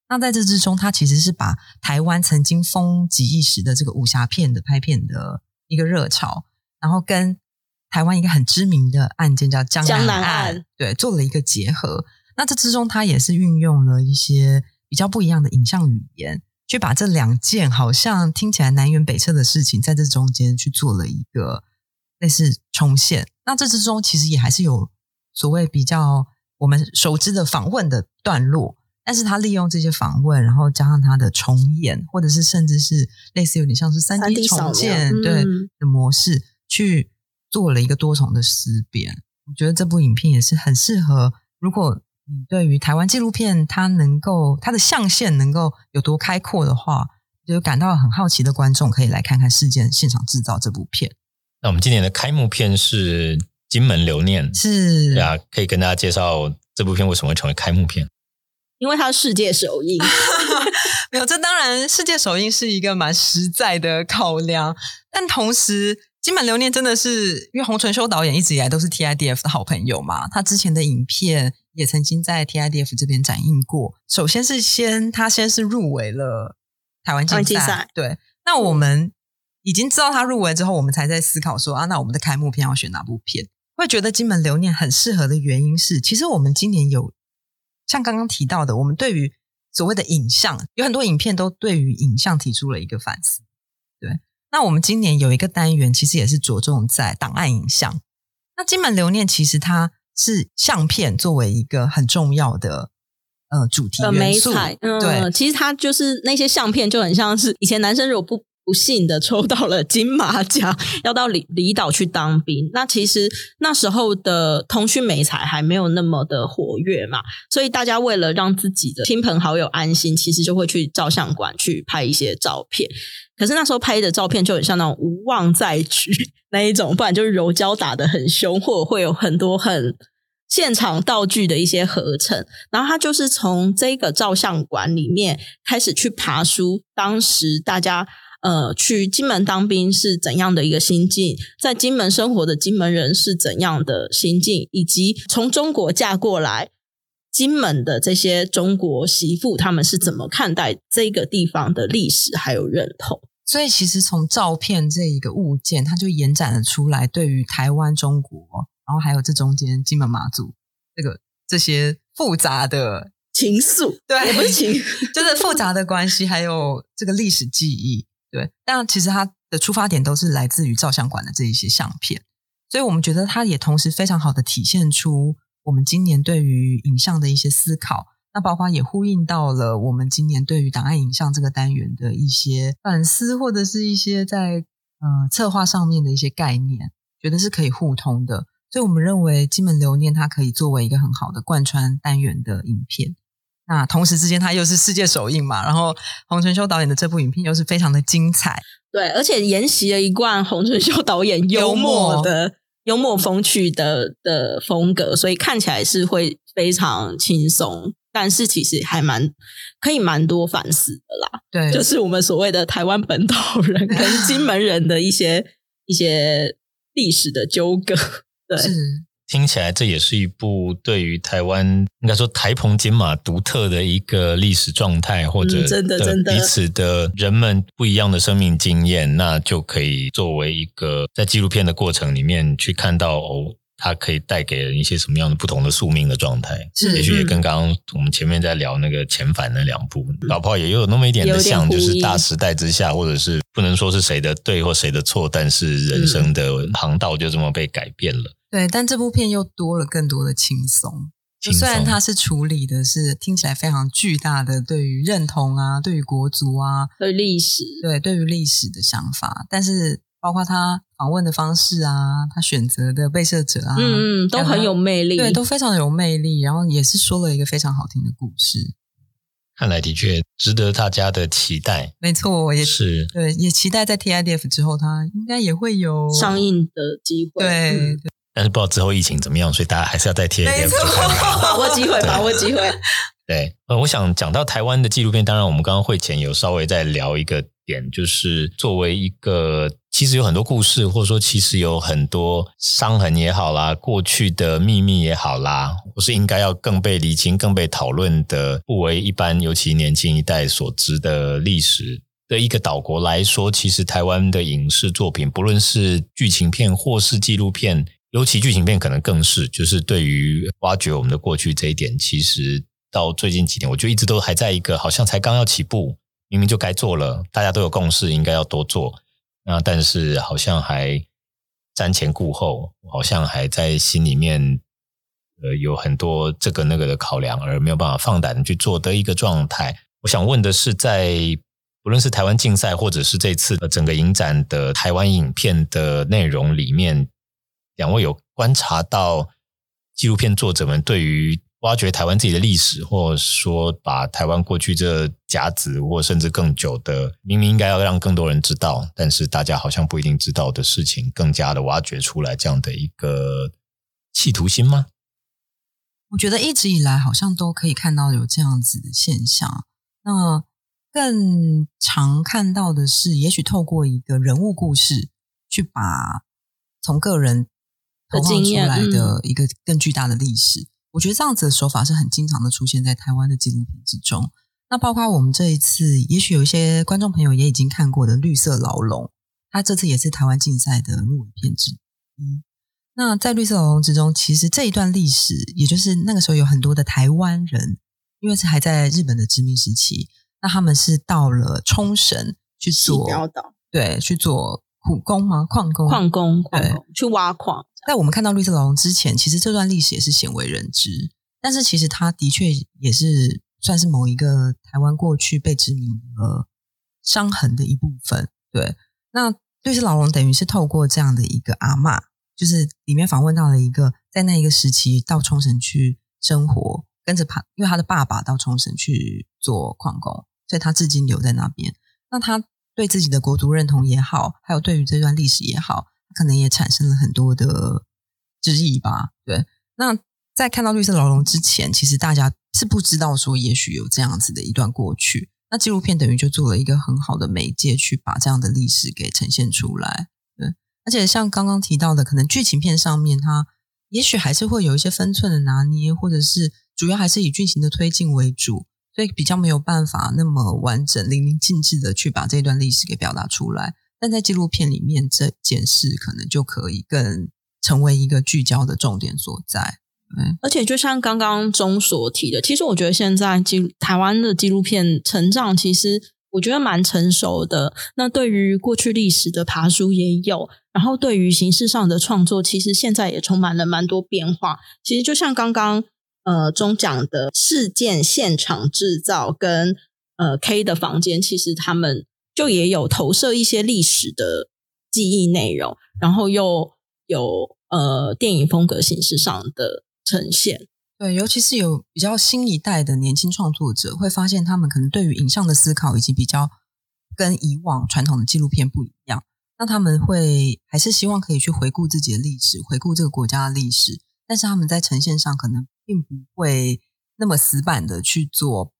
那在这之中，它其实是把台湾曾经风极一时的这个武侠片的拍片的一个热潮，然后跟台湾一个很知名的案件叫江南案，南案，对，做了一个结合。那这之中，他也是运用了一些比较不一样的影像语言，去把这两件好像听起来南辕北辙的事情，在这中间去做了一个类似重现。那这之中其实也还是有所谓比较我们熟知的访问的段落，但是他利用这些访问，然后加上他的重演，或者是甚至是类似有点像是三 D 重建对的模式去。做了一个多重的思辨，我觉得这部影片也是很适合。如果你对于台湾纪录片它能够它的象限能够有多开阔的话，就感到很好奇的观众可以来看看《事件现场制造》这部片。那我们今年的开幕片是《金门留念》，是对啊，可以跟大家介绍这部片为什么会成为开幕片？因为它是世界首映。没有，这当然世界首映是一个蛮实在的考量，但同时。金门留念真的是，因为洪淳修导演一直以来都是 TIDF 的好朋友嘛，他之前的影片也曾经在 TIDF 这边展映过。首先是先他先是入围了台湾竞赛，对。那我们已经知道他入围之后，我们才在思考说啊，那我们的开幕片要选哪部片？会觉得金门留念很适合的原因是，其实我们今年有像刚刚提到的，我们对于所谓的影像，有很多影片都对于影像提出了一个反思。对，那我们今年有一个单元，其实也是着重在档案影像。那金门留念其实它是相片作为一个很重要的呃主题元素，嗯，对，其实它就是那些相片就很像是以前男生如果不。不幸的抽到了金马奖，要到离离岛去当兵。那其实那时候的通讯媒材还没有那么的活跃嘛，所以大家为了让自己的亲朋好友安心，其实就会去照相馆去拍一些照片。可是那时候拍的照片就很像那种无望再举那一种，不然就是柔焦打得很凶，或者会有很多很现场道具的一些合成。然后他就是从这个照相馆里面开始去爬梳，当时大家。呃，去金门当兵是怎样的一个心境？在金门生活的金门人是怎样的心境？以及从中国嫁过来金门的这些中国媳妇，他们是怎么看待这个地方的历史还有认同？所以，其实从照片这一个物件，它就延展了出来，对于台湾、中国，然后还有这中间金门、马祖这个这些复杂的情愫，对，也不是情，就是复杂的关系，还有这个历史记忆。对，但其实它的出发点都是来自于照相馆的这一些相片，所以我们觉得它也同时非常好的体现出我们今年对于影像的一些思考，那包括也呼应到了我们今年对于档案影像这个单元的一些反思，或者是一些在呃策划上面的一些概念，觉得是可以互通的，所以我们认为金门留念它可以作为一个很好的贯穿单元的影片。那同时之间，它又是世界首映嘛，然后洪承修导演的这部影片又是非常的精彩，对，而且沿袭了一贯洪承修导演幽默。的幽默风趣的的风格，所以看起来是会非常轻松，但是其实还蛮可以蛮多反思的啦。对，就是我们所谓的台湾本岛人跟金门人的一些一些历史的纠葛，对。是听起来这也是一部对于台湾应该说台澎金马独特的一个历史状态，或者真的真的。彼此的人们不一样的生命经验，那就可以作为一个在纪录片的过程里面去看到哦，它可以带给人一些什么样的不同的宿命的状态。是，也许也跟刚刚我们前面在聊那个遣返那两部，搞不好也有那么一点的像，就是大时代之下，或者是不能说是谁的对或谁的错，但是人生的航道就这么被改变了。对，但这部片又多了更多的轻松。就虽然它是处理的是听起来非常巨大的对于认同啊，对于国足啊，对历史，对对于历史的想法，但是包括他访问的方式啊，他选择的被摄者啊，嗯嗯，都很有魅力，对，都非常有魅力。然后也是说了一个非常好听的故事。看来的确值得大家的期待。没错，我也是对，也期待在 TIDF 之后，他应该也会有上映的机会。对。嗯对但是不知道之后疫情怎么样，所以大家还是要再贴一点，把握机会，把握机会。对，呃，我想讲到台湾的纪录片，当然我们刚刚会前有稍微在聊一个点，就是作为一个其实有很多故事，或者说其实有很多伤痕也好啦，过去的秘密也好啦，或是应该要更被厘清、更被讨论的，不为一般尤其年轻一代所知的历史的一个岛国来说，其实台湾的影视作品，不论是剧情片或是纪录片。尤其剧情片可能更是，就是对于挖掘我们的过去这一点，其实到最近几年，我就一直都还在一个好像才刚要起步，明明就该做了，大家都有共识，应该要多做，那但是好像还瞻前顾后，好像还在心里面呃有很多这个那个的考量，而没有办法放胆去做的一个状态。我想问的是，在不论是台湾竞赛，或者是这次整个影展的台湾影片的内容里面。两位有观察到纪录片作者们对于挖掘台湾自己的历史，或者说把台湾过去这甲子或甚至更久的，明明应该要让更多人知道，但是大家好像不一定知道的事情，更加的挖掘出来这样的一个企图心吗？我觉得一直以来好像都可以看到有这样子的现象。那更常看到的是，也许透过一个人物故事去把从个人。投放出来的一个更巨大的历史，嗯，我觉得这样子的手法是很经常的出现在台湾的纪录片之中。那包括我们这一次，也许有一些观众朋友也已经看过的《绿色牢笼》，它这次也是台湾竞赛的入围片之一。那在《绿色牢笼》之中，其实这一段历史，也就是那个时候有很多的台湾人因为是还在日本的殖民时期，那他们是到了冲绳去做，对，去做苦工吗？矿工？矿工？对，去挖矿。在我们看到绿色牢笼之前，其实这段历史也是鲜为人知。但是其实它的确也是算是某一个台湾过去被殖民的伤痕的一部分。对，那绿色牢笼等于是透过这样的一个阿嬷，就是里面访问到了一个在那一个时期到冲绳去生活，跟着他，因为他的爸爸到冲绳去做矿工，所以他至今留在那边。那他对自己的国族认同也好，还有对于这段历史也好，可能也产生了很多的质疑吧。对，那。在看到绿色牢笼之前，其实大家是不知道说，也许有这样子的一段过去。那纪录片等于就做了一个很好的媒介，去把这样的历史给呈现出来。对，而且像刚刚提到的，可能剧情片上面，它也许还是会有一些分寸的拿捏，或者是主要还是以剧情的推进为主，所以比较没有办法那么完整、淋漓尽致的去把这段历史给表达出来。但在纪录片里面，这件事可能就可以更成为一个聚焦的重点所在。嗯而且，就像刚刚中所提的，其实我觉得现在纪台湾的纪录片成长，其实我觉得蛮成熟的。那对于过去历史的爬书也有，然后对于形式上的创作，其实现在也充满了蛮多变化。其实就像刚刚呃中讲的事件现场制造跟呃 K 的房间，其实他们就也有投射一些历史的记忆内容，然后又有呃电影风格形式上的。呈现对，尤其是有比较新一代的年轻创作者，会发现他们可能对于影像的思考，以及比较跟以往传统的纪录片不一样。那他们会还是希望可以去回顾自己的历史，回顾这个国家的历史，但是他们在呈现上可能并不会那么死板的去做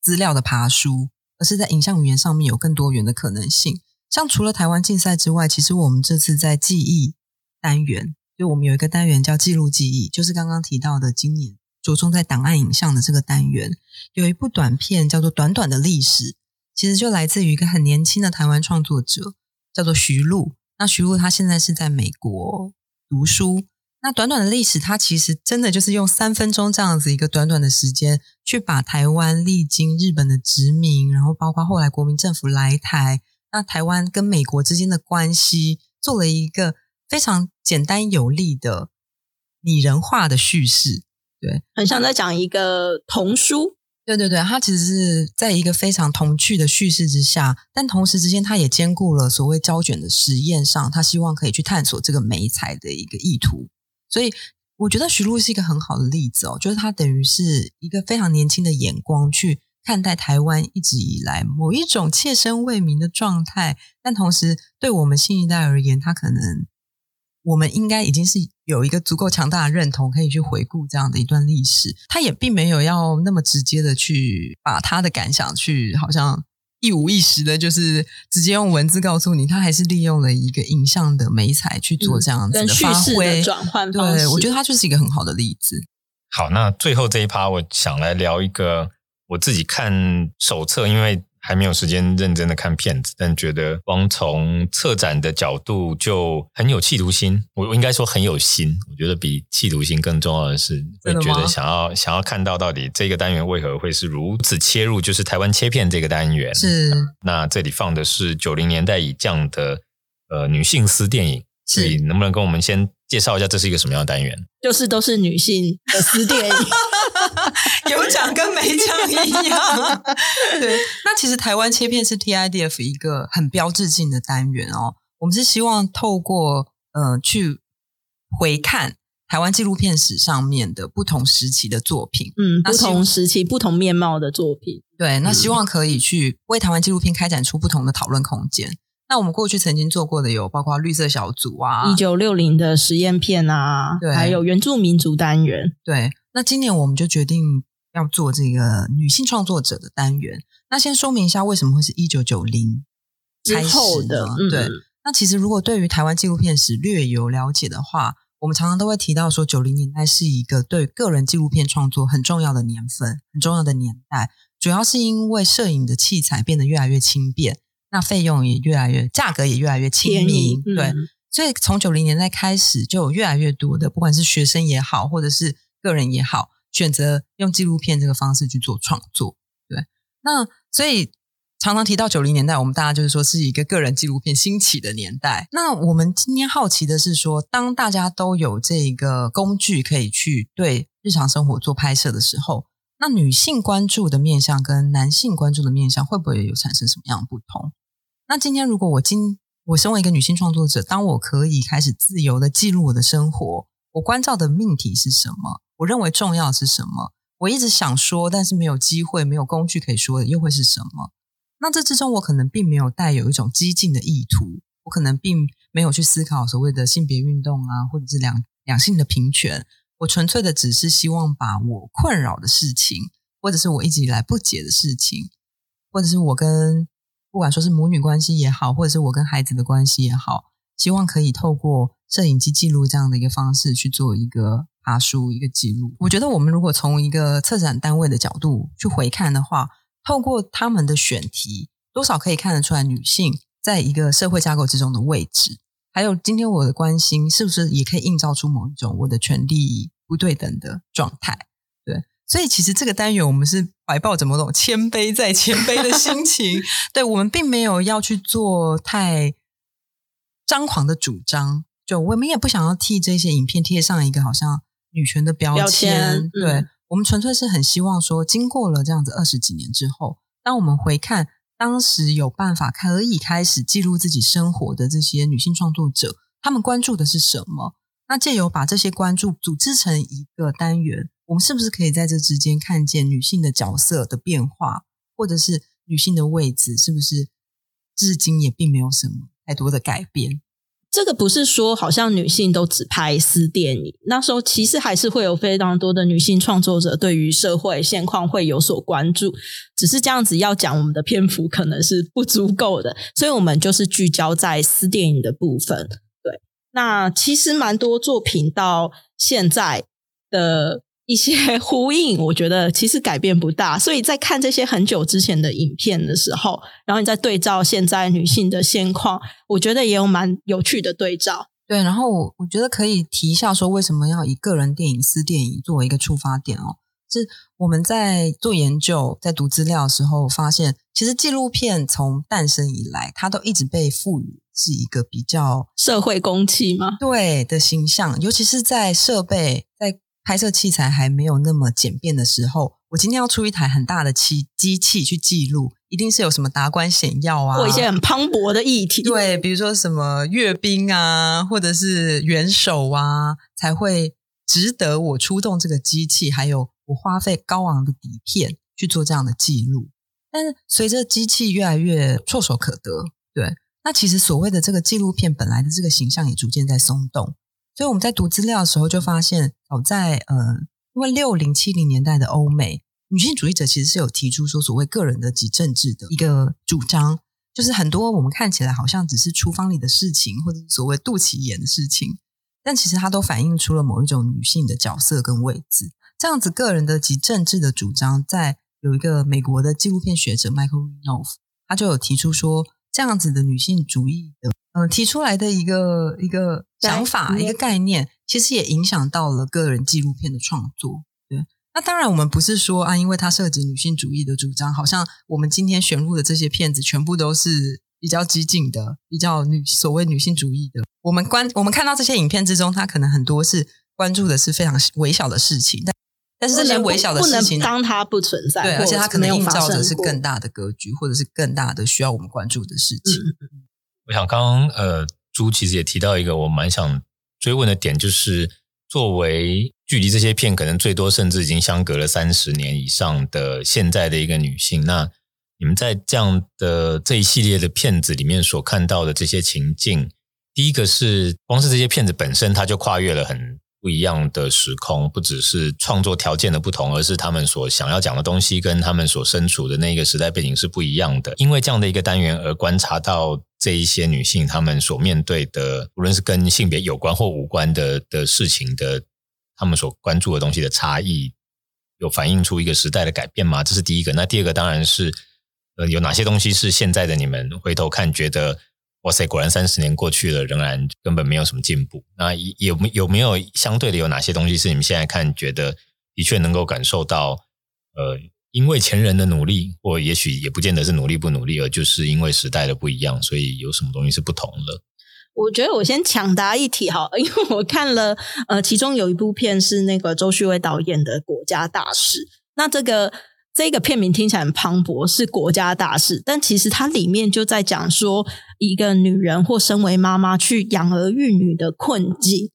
资料的爬梳，而是在影像语言上面有更多元的可能性。像除了台湾竞赛之外，其实我们这次在记忆单元。就我们有一个单元叫记录记忆，就是刚刚提到的，今年着重在档案影像的这个单元，有一部短片叫做《短短的历史》，其实就来自于一个很年轻的台湾创作者，叫做徐璐。那徐璐他现在是在美国读书。那短短的历史，它其实真的就是用三分钟这样子一个短短的时间，去把台湾历经日本的殖民，然后包括后来国民政府来台，那台湾跟美国之间的关系，做了一个。非常简单有力的拟人化的叙事，对，很像在讲一个童书。对对对，它其实是在一个非常童趣的叙事之下，但同时之间，它也兼顾了所谓胶卷的实验上，他希望可以去探索这个美彩的一个意图。所以，我觉得徐璐是一个很好的例子哦，就是他等于是一个非常年轻的眼光去看待台湾一直以来某一种切身为民的状态，但同时对我们新一代而言，他可能。我们应该已经是有一个足够强大的认同，可以去回顾这样的一段历史。他也并没有要那么直接的去把他的感想去，好像一五一十的，就是直接用文字告诉你。他还是利用了一个影像的美彩去做这样子的发挥、嗯、转换。对，我觉得他就是一个很好的例子。好，那最后这一趴，我想来聊一个我自己看手册，因为。还没有时间认真的看片子，但觉得光从策展的角度就很有企图心。我我应该说很有心。我觉得比企图心更重要的是，会觉得想要想要看到到底这个单元为何会是如此切入，就是台湾切片这个单元。是。那这里放的是九零年代以降的呃女性私电影，所以能不能跟我们先介绍一下这是一个什么样的单元？就是都是女性的私电影。有奖跟没奖一样。对，那其实台湾切片是 TIDF 一个很标志性的单元哦。我们是希望透过呃去回看台湾纪录片史上面的不同时期的作品，嗯，不同时期不同面貌的作品。对，那希望可以去为台湾纪录片开展出不同的讨论空间。那我们过去曾经做过的有包括绿色小组啊，一九六零的实验片啊，对，还有原住民族单元，对。那今年我们就决定要做这个女性创作者的单元。那先说明一下为什么会是一九九零开始的。嗯、对，那其实如果对于台湾纪录片史略有了解的话，我们常常都会提到说，九零年代是一个对个人纪录片创作很重要的年份，很重要的年代。主要是因为摄影的器材变得越来越轻便，那费用也越来越，价格也越来越亲民。对，嗯、所以从九零年代开始，就有越来越多的，不管是学生也好，或者是个人也好，选择用纪录片这个方式去做创作。对，那所以常常提到九零年代，我们大家就是说是一个个人纪录片兴起的年代。那我们今天好奇的是说，当大家都有这个工具可以去对日常生活做拍摄的时候，那女性关注的面向跟男性关注的面向会不会有产生什么样的不同？那今天如果我今我身为一个女性创作者，当我可以开始自由的记录我的生活，我关照的命题是什么？我认为重要的是什么？我一直想说，但是没有机会、没有工具可以说的，又会是什么？那这之中，我可能并没有带有一种激进的意图，我可能并没有去思考所谓的性别运动啊，或者是两两性的平权。我纯粹的只是希望把我困扰的事情，或者是我一直以来不解的事情，或者是我跟。不管说是母女关系也好，或者是我跟孩子的关系也好，希望可以透过摄影机记录这样的一个方式去做一个爬书、一个记录。我觉得我们如果从一个策展单位的角度去回看的话，透过他们的选题，多少可以看得出来女性在一个社会架构之中的位置，还有今天我的关心是不是也可以映照出某一种我的权利不对等的状态。对所以，其实这个单元我们是怀抱着某种谦卑在谦卑的心情，对，我们并没有要去做太张狂的主张，就我们也不想要替这些影片贴上一个好像女权的标签。标签，对，嗯，我们纯粹是很希望说，经过了这样子二十几年之后，当我们回看当时有办法可以开始记录自己生活的这些女性创作者，她们关注的是什么？那借由把这些关注组织成一个单元。我们是不是可以在这之间看见女性的角色的变化，或者是女性的位置，是不是至今也并没有什么太多的改变？这个不是说好像女性都只拍私电影，那时候其实还是会有非常多的女性创作者对于社会现况会有所关注，只是这样子要讲我们的篇幅可能是不足够的，所以我们就是聚焦在私电影的部分。对，那其实蛮多作品到现在的。一些 呼应，我觉得其实改变不大，所以在看这些很久之前的影片的时候，然后你再对照现在女性的现况，我觉得也有蛮有趣的对照。对，然后我我觉得可以提一下，说为什么要以个人电影、私电影作为一个出发点哦？是我们在做研究、在读资料的时候发现，其实纪录片从诞生以来，它都一直被赋予是一个比较社会公器吗？对的形象，尤其是在设备在。拍摄器材还没有那么简便的时候，我今天要出一台很大的机机器去记录，一定是有什么达官显要啊，或一些很磅礴的议题。对，比如说什么阅兵啊，或者是元首啊，才会值得我出动这个机器，还有我花费高昂的底片去做这样的记录。但是随着机器越来越唾手可得，对，那其实所谓的这个纪录片本来的这个形象也逐渐在松动。所以我们在读资料的时候就发现，早在呃，因为六零七零年代的欧美女性主义者其实是有提出说所谓个人的及政治的一个主张，就是很多我们看起来好像只是厨房里的事情，或者所谓肚脐眼的事情，但其实它都反映出了某一种女性的角色跟位置。这样子个人的及政治的主张，在有一个美国的纪录片学者 Michael Rino，他就有提出说，这样子的女性主义的。嗯，提出来的一个一个想法，一个概念，其实也影响到了个人纪录片的创作。对，那当然，我们不是说啊，因为它涉及女性主义的主张，好像我们今天选入的这些片子全部都是比较激进的，比较女所谓女性主义的。我们关我们看到这些影片之中，它可能很多是关注的是非常微小的事情，但但是这些微小的事情，当它不存在，对，而且它可能映照的是更大的格局，或者是更大的需要我们关注的事情。嗯我想刚刚呃，朱其实也提到一个我蛮想追问的点，就是作为距离这些片可能最多甚至已经相隔了三十年以上的现在的一个女性，那你们在这样的这一系列的片子里面所看到的这些情境，第一个是光是这些片子本身，它就跨越了很不一样的时空，不只是创作条件的不同，而是他们所想要讲的东西跟他们所身处的那个时代背景是不一样的。因为这样的一个单元而观察到。这一些女性，她们所面对的，无论是跟性别有关或无关的的事情的，她们所关注的东西的差异，有反映出一个时代的改变吗？这是第一个。那第二个当然是，呃，有哪些东西是现在的你们回头看，觉得哇塞，果然三十年过去了，仍然根本没有什么进步。那有没有没有相对的有哪些东西是你们现在看觉得的确能够感受到，呃，因为前人的努力，或也许也不见得是努力不努力，而就是因为时代的不一样，所以有什么东西是不同的。我觉得我先抢答一题哈，因为我看了呃，其中有一部片是那个周旭威导演的《国家大事》，那这个这个片名听起来很磅礴，是国家大事，但其实它里面就在讲说一个女人或身为妈妈去养儿育女的困境。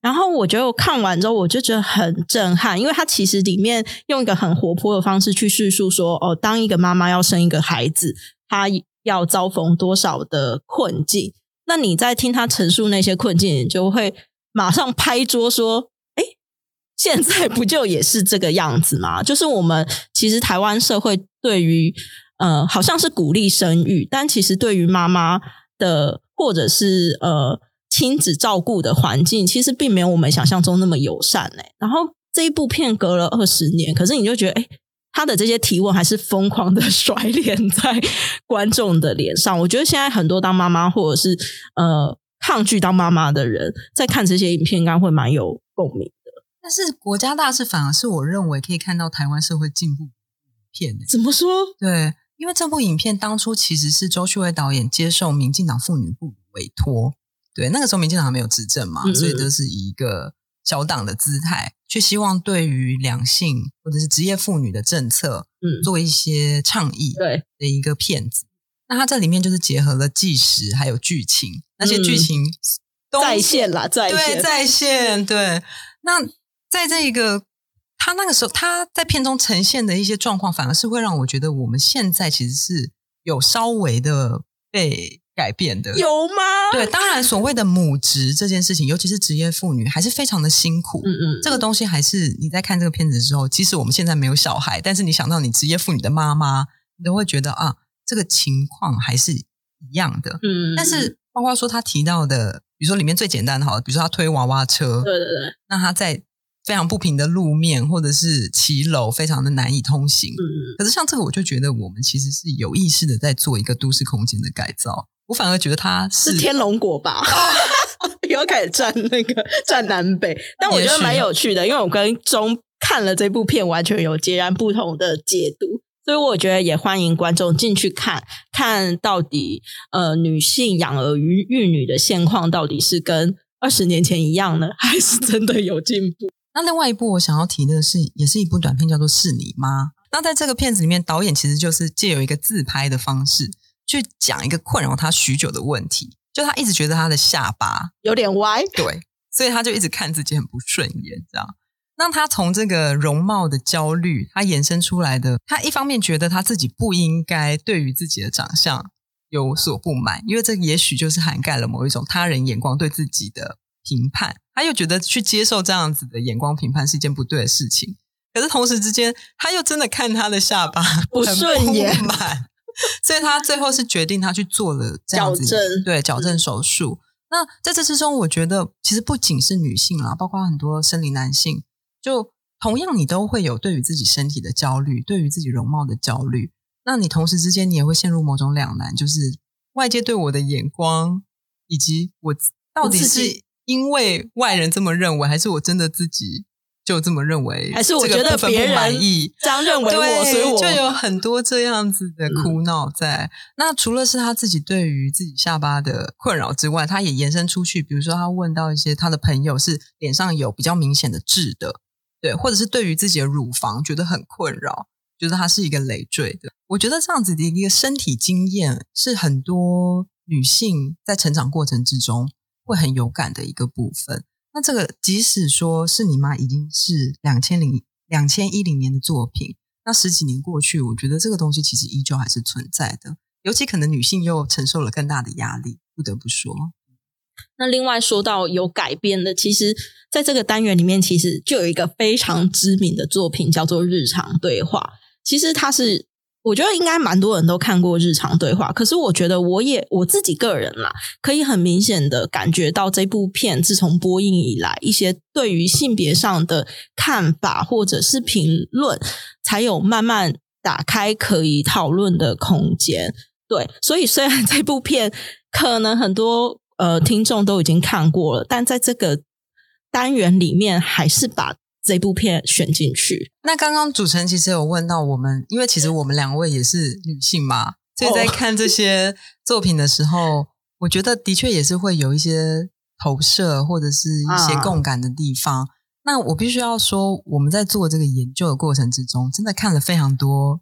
然后我觉得看完之后，我就觉得很震撼，因为它其实里面用一个很活泼的方式去叙述说，哦，当一个妈妈要生一个孩子，她要遭逢多少的困境。那你在听他陈述那些困境，你就会马上拍桌说：“，现在不就也是这个样子吗？就是我们其实台湾社会对于呃，好像是鼓励生育，但其实对于妈妈的或者是呃亲子照顾的环境，其实并没有我们想象中那么友善哎。然后这一部片隔了二十年，可是你就觉得哎。诶他的这些提问还是疯狂的甩脸在观众的脸上。我觉得现在很多当妈妈或者是呃抗拒当妈妈的人，在看这些影片，应该会蛮有共鸣。但是国家大事反而是我认为可以看到台湾社会进步片。怎么说？对，因为这部影片当初其实是周旭伟导演接受民进党妇女部委托，对，那个时候民进党还没有执政嘛，嗯嗯，所以这是一个。小党的姿态，却希望对于两性或者是职业妇女的政策，嗯，做一些倡议，对的一个片子。那它这里面就是结合了纪实还有剧情，那些剧情都在线了，在对在线对。那在这一个他那个时候，他在片中呈现的一些状况，反而是会让我觉得我们现在其实是有稍微的被。改变的有吗？对，当然，所谓的母职这件事情，尤其是职业妇女，还是非常的辛苦。嗯嗯，这个东西还是你在看这个片子的时候，即使我们现在没有小孩，但是你想到你职业妇女的妈妈，你都会觉得啊，这个情况还是一样的。嗯，但是包括说他提到的，比如说里面最简单的，好，比如说他推娃娃车，对对对，那他在非常不平的路面或者是骑楼，非常的难以通行。可是像这个，我就觉得我们其实是有意识的在做一个都市空间的改造。我反而觉得它是，是天龙国吧，又要开始站那个站南北，但我觉得蛮有趣的，因为我跟钟看了这部片，完全有截然不同的解读，所以我觉得也欢迎观众进去看看到底，呃，女性养儿育育女的现况到底是跟二十年前一样呢，还是真的有进步？那另外一部我想要提的是，也是一部短片，叫做《是你妈》。那在这个片子里面，导演其实就是借由一个自拍的方式。去讲一个困扰他许久的问题，就他一直觉得他的下巴有点歪，对，所以他就一直看自己很不顺眼，这样。那他从这个容貌的焦虑，他延伸出来的，他一方面觉得他自己不应该对于自己的长相有所不满，因为这也许就是涵盖了某一种他人眼光对自己的评判，他又觉得去接受这样子的眼光评判是一件不对的事情。可是同时之间，他又真的看他的下巴不顺眼。所以他最后是决定他去做了这样子矫正，对，矫正手术。嗯。那在这之中，我觉得其实不仅是女性啦，包括很多生理男性，就同样你都会有对于自己身体的焦虑，对于自己容貌的焦虑。那你同时之间，你也会陷入某种两难，就是外界对我的眼光，以及我到底是因为外人这么认为，还是我真的自己。就这么认为，还是我觉得别人满意这样认为我，所以我就有很多这样子的苦恼在。嗯。那除了是他自己对于自己下巴的困扰之外，他也延伸出去，比如说他问到一些他的朋友是脸上有比较明显的痣的，对，或者是对于自己的乳房觉得很困扰，觉得它是一个累赘的。我觉得这样子的一个身体经验是很多女性在成长过程之中会很有感的一个部分。那这个，即使说是你妈已经是两千零两千一零年的作品，那十几年过去，我觉得这个东西其实依旧还是存在的。尤其可能女性又承受了更大的压力，不得不说。那另外说到有改变的，其实在这个单元里面，其实就有一个非常知名的作品叫做《日常对话》，其实它是。我觉得应该蛮多人都看过日常对话，可是我觉得我也我自己个人啦，可以很明显的感觉到这部片自从播映以来，一些对于性别上的看法或者是评论，才有慢慢打开可以讨论的空间。对，所以虽然这部片可能很多呃听众都已经看过了，但在这个单元里面，还是把这部片选进去。那刚刚主持人其实有问到我们，因为其实我们两位也是女性嘛，所以在看这些作品的时候，哦、我觉得的确也是会有一些投射或者是一些共感的地方。啊、那我必须要说，我们在做这个研究的过程之中，真的看了非常多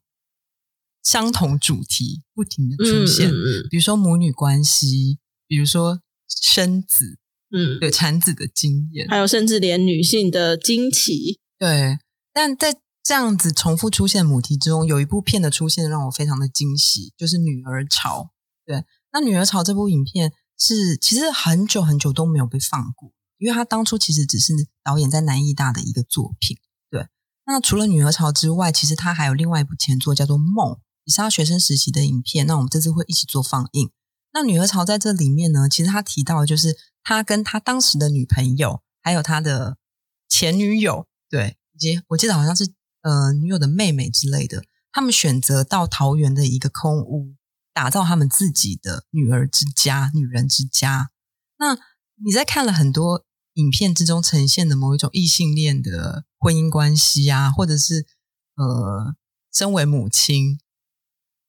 相同主题不停的出现，嗯嗯嗯、比如说母女关系，比如说生子。嗯，对，产子的经验，还有甚至连女性的经期，对。但在这样子重复出现母题之中，有一部片的出现让我非常的惊喜，就是《女儿潮》。对，那《女儿潮》这部影片是其实很久很久都没有被放过，因为它当初其实只是导演在南艺大的一个作品。对，那除了《女儿潮》之外，其实他还有另外一部前作叫做《梦》，也是他学生时期的影片。那我们这次会一起做放映。那《女儿潮》在这里面呢，其实他提到就是。他跟他当时的女朋友，还有他的前女友，对，以及我记得好像是呃女友的妹妹之类的，他们选择到桃园的一个空屋，打造他们自己的女儿之家、女人之家。那你在看了很多影片之中呈现的某一种异性恋的婚姻关系啊，或者是呃身为母亲，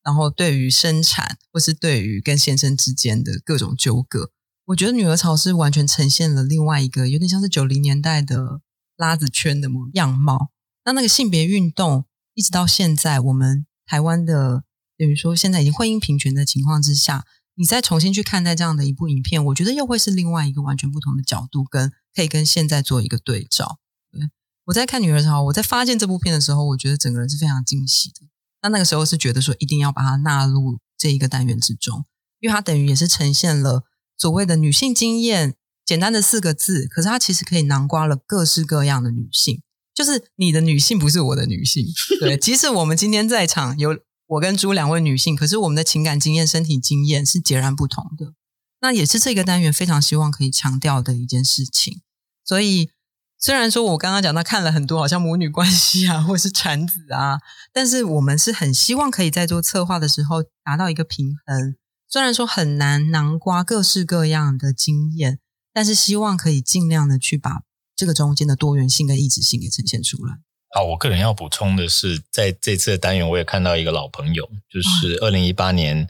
然后对于生产或是对于跟先生之间的各种纠葛。我觉得《女儿潮》是完全呈现了另外一个有点像是九零年代的拉子圈的样貌。那那个性别运动一直到现在，我们台湾的等于说现在已经婚姻平权的情况之下，你再重新去看待这样的一部影片，我觉得又会是另外一个完全不同的角度，跟可以跟现在做一个对照。对，我在看《女儿潮》，我在发现这部片的时候，我觉得整个人是非常惊喜的。那那个时候是觉得说一定要把它纳入这一个单元之中，因为它等于也是呈现了。所谓的女性经验，简单的四个字，可是它其实可以囊括了各式各样的女性。就是你的女性不是我的女性，对。即使我们今天在场有我跟朱两位女性，可是我们的情感经验、身体经验是截然不同的。那也是这个单元非常希望可以强调的一件事情。所以，虽然说我刚刚讲到看了很多，好像母女关系啊，或是产子啊，但是我们是很希望可以在做策划的时候达到一个平衡。虽然说很难囊括各式各样的经验，但是希望可以尽量的去把这个中间的多元性跟异质性给呈现出来。好，我个人要补充的是，在这次的单元，我也看到一个老朋友，就是二零一八年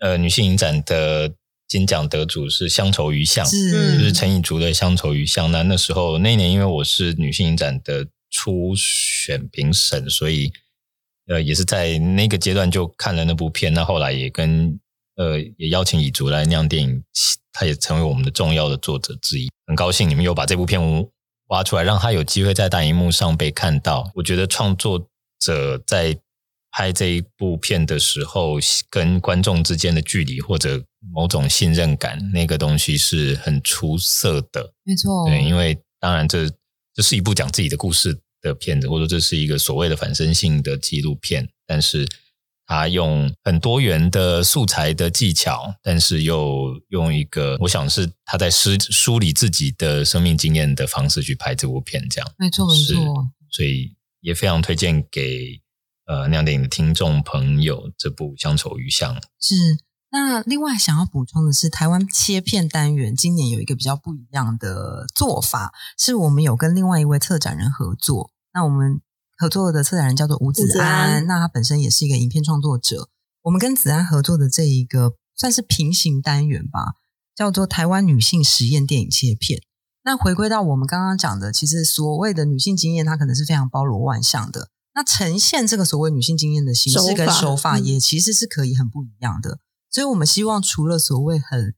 呃女性影展的金奖得主是《乡愁余巷》，是就是陈以竹的《乡愁余巷》。那那时候那一年，因为我是女性影展的初选评审，所以呃也是在那个阶段就看了那部片。那后来也跟呃，也邀请以竹来酿电影，他也成为我们的重要的作者之一。很高兴你们又把这部片挖出来，让他有机会在大荧幕上被看到。我觉得创作者在拍这一部片的时候，跟观众之间的距离或者某种信任感，那个东西是很出色的。没错，对，因为当然这这是一部讲自己的故事的片子，或者这是一个所谓的反身性的纪录片，但是。他用很多元的素材的技巧，但是又用一个，我想是他在梳梳理自己的生命经验的方式去拍这部片，这样没错没错，所以也非常推荐给呃酿电影的听众朋友这部《乡愁余巷》。是，那另外想要补充的是，台湾切片单元今年有一个比较不一样的做法，是我们有跟另外一位策展人合作，那我们。合作的策展人叫做吴子安，子安，那他本身也是一个影片创作者。我们跟子安合作的这一个算是平行单元吧，叫做台湾女性实验电影切片。那回归到我们刚刚讲的，其实所谓的女性经验，它可能是非常包罗万象的。那呈现这个所谓女性经验的形式跟手法，也其实是可以很不一样的。所以我们希望除了所谓很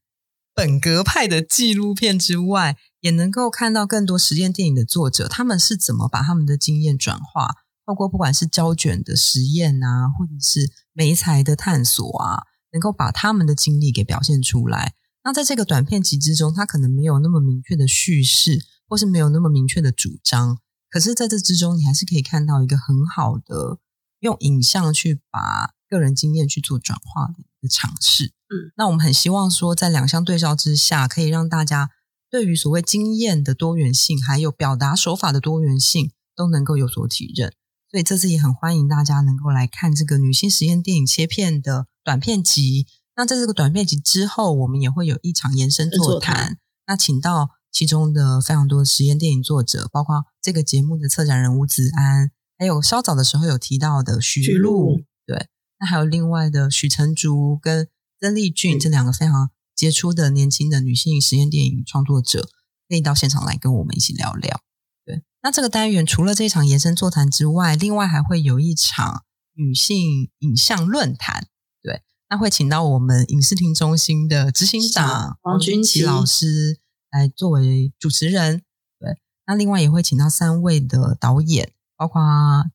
本格派的纪录片之外，也能够看到更多实验电影的作者，他们是怎么把他们的经验转化，透过不管是胶卷的实验啊，或者是媒材的探索啊，能够把他们的经历给表现出来。那在这个短片集之中，他可能没有那么明确的叙事，或是没有那么明确的主张，可是在这之中，你还是可以看到一个很好的用影像去把个人经验去做转化的一个尝试。嗯，那我们很希望说，在两相对照之下，可以让大家。对于所谓经验的多元性，还有表达手法的多元性，都能够有所体认。所以这次也很欢迎大家能够来看这个女性实验电影切片的短片集。那在这个短片集之后，我们也会有一场延伸座谈。那请到其中的非常多的实验电影作者，包括这个节目的策展人吴子安，还有稍早的时候有提到的徐璐，对，那还有另外的许成竹跟曾丽俊、嗯、这两个非常杰出的年轻的女性实验电影创作者，可以到现场来跟我们一起聊聊。对，那这个单元除了这一场延伸座谈之外，另外还会有一场女性影像论坛。对，那会请到我们影视厅中心的执行长王君琪老师来作为主持人。对，那另外也会请到三位的导演，包括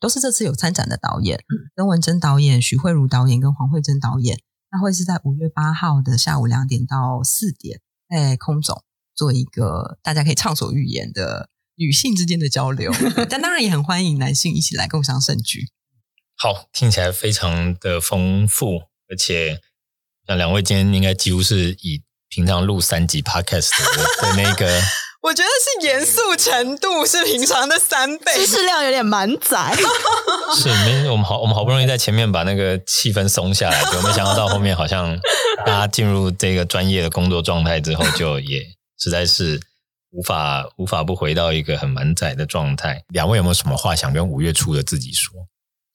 都是这次有参展的导演，曾文珍导演、许慧茹导演跟黄慧珍导演。那会是在五月八号的下午两点到四点，在空总做一个大家可以畅所欲言的女性之间的交流，但当然也很欢迎男性一起来共享盛举。好，听起来非常的丰富，而且像两位今天应该几乎是以平常录三集 podcast 的，的那个。我觉得是严肃程度是平常的三倍，知识量有点满载。是，没我们好，我们好不容易在前面把那个气氛松下来，就没想到到后面好像大家进入这个专业的工作状态之后，就也实在是无法无法不回到一个很满载的状态。两位有没有什么话想跟五月初的自己说？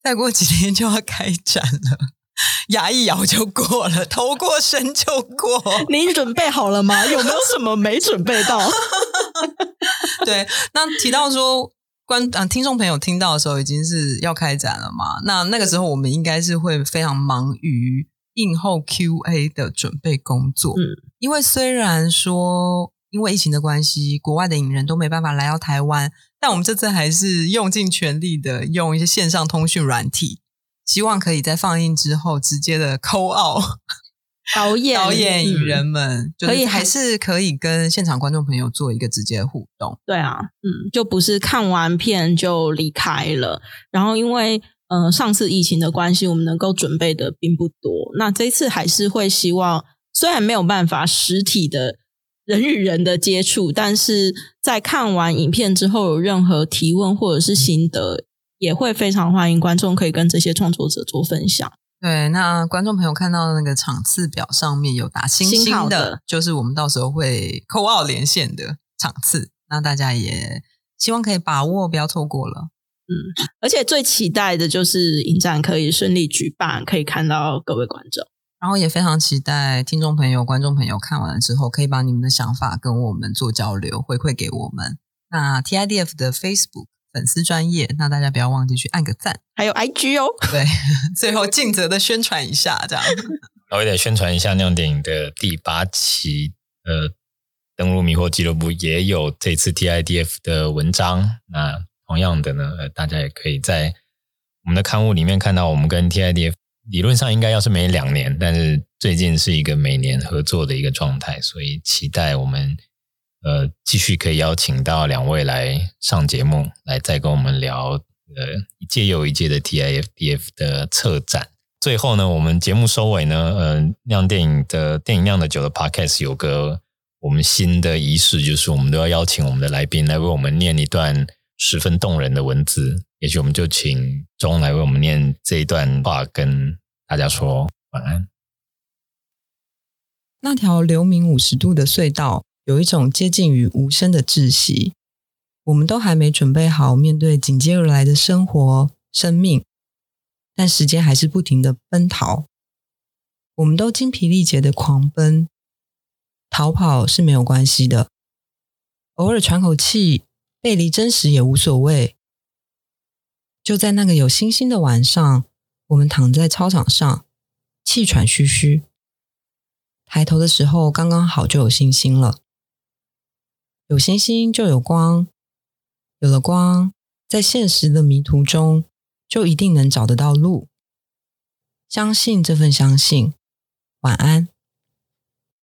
再过几天就要开展了。牙一咬就过了，头过身就过。你准备好了吗？有没有什么没准备到？对，那提到说观啊，听众朋友听到的时候已经是要开展了嘛？那那个时候我们应该是会非常忙于映后 Q&A 的准备工作。嗯，因为虽然说因为疫情的关系，国外的影人都没办法来到台湾，但我们这次还是用尽全力的用一些线上通讯软体。希望可以在放映之后直接的 call out 导演、导演、与人们，可以还是可以跟现场观众朋友做一个直接的互动。对啊，嗯，就不是看完片就离开了。然后因为呃上次疫情的关系，我们能够准备的并不多。那这一次还是会希望，虽然没有办法实体的人与人的接触，但是在看完影片之后有任何提问或者是心得。也会非常欢迎观众可以跟这些创作者做分享。对，那观众朋友看到的那个场次表上面有打星星的，的就是我们到时候会 call out 连线的场次。那大家也希望可以把握，不要错过了。嗯，而且最期待的就是影展可以顺利举办，可以看到各位观众。然后也非常期待听众朋友、观众朋友看完了之后，可以把你们的想法跟我们做交流，回馈给我们。那 TIDF 的 Facebook。粉丝专业，那大家不要忘记去按个赞，还有 IG 哦。对，最后尽责的宣传一下，这样。我也得宣传一下酿电影的第八期，呃，登录迷惑俱乐部也有这次 TIDF 的文章。那同样的呢，呃，大家也可以在我们的刊物里面看到，我们跟 TIDF 理论上应该要是每两年，但是最近是一个每年合作的一个状态，所以期待我们。呃，继续可以邀请到两位来上节目，来再跟我们聊呃一届又一届的 TIFDF 的策展。最后呢，我们节目收尾呢，呃，酿电影的电影酿的酒的 Podcast 有个我们新的仪式，就是我们都要邀请我们的来宾来为我们念一段十分动人的文字。也许我们就请钟来为我们念这一段话，跟大家说晚安。那条流明五十度的隧道。有一种接近于无声的窒息，我们都还没准备好面对紧接而来的生活、生命，但时间还是不停的奔逃。我们都精疲力竭的狂奔，逃跑是没有关系的，偶尔喘口气，背离真实也无所谓。就在那个有星星的晚上，我们躺在操场上，气喘吁吁，抬头的时候刚刚好就有星星了。有星星就有光，有了光，在现实的迷途中，就一定能找得到路。相信这份相信，晚安。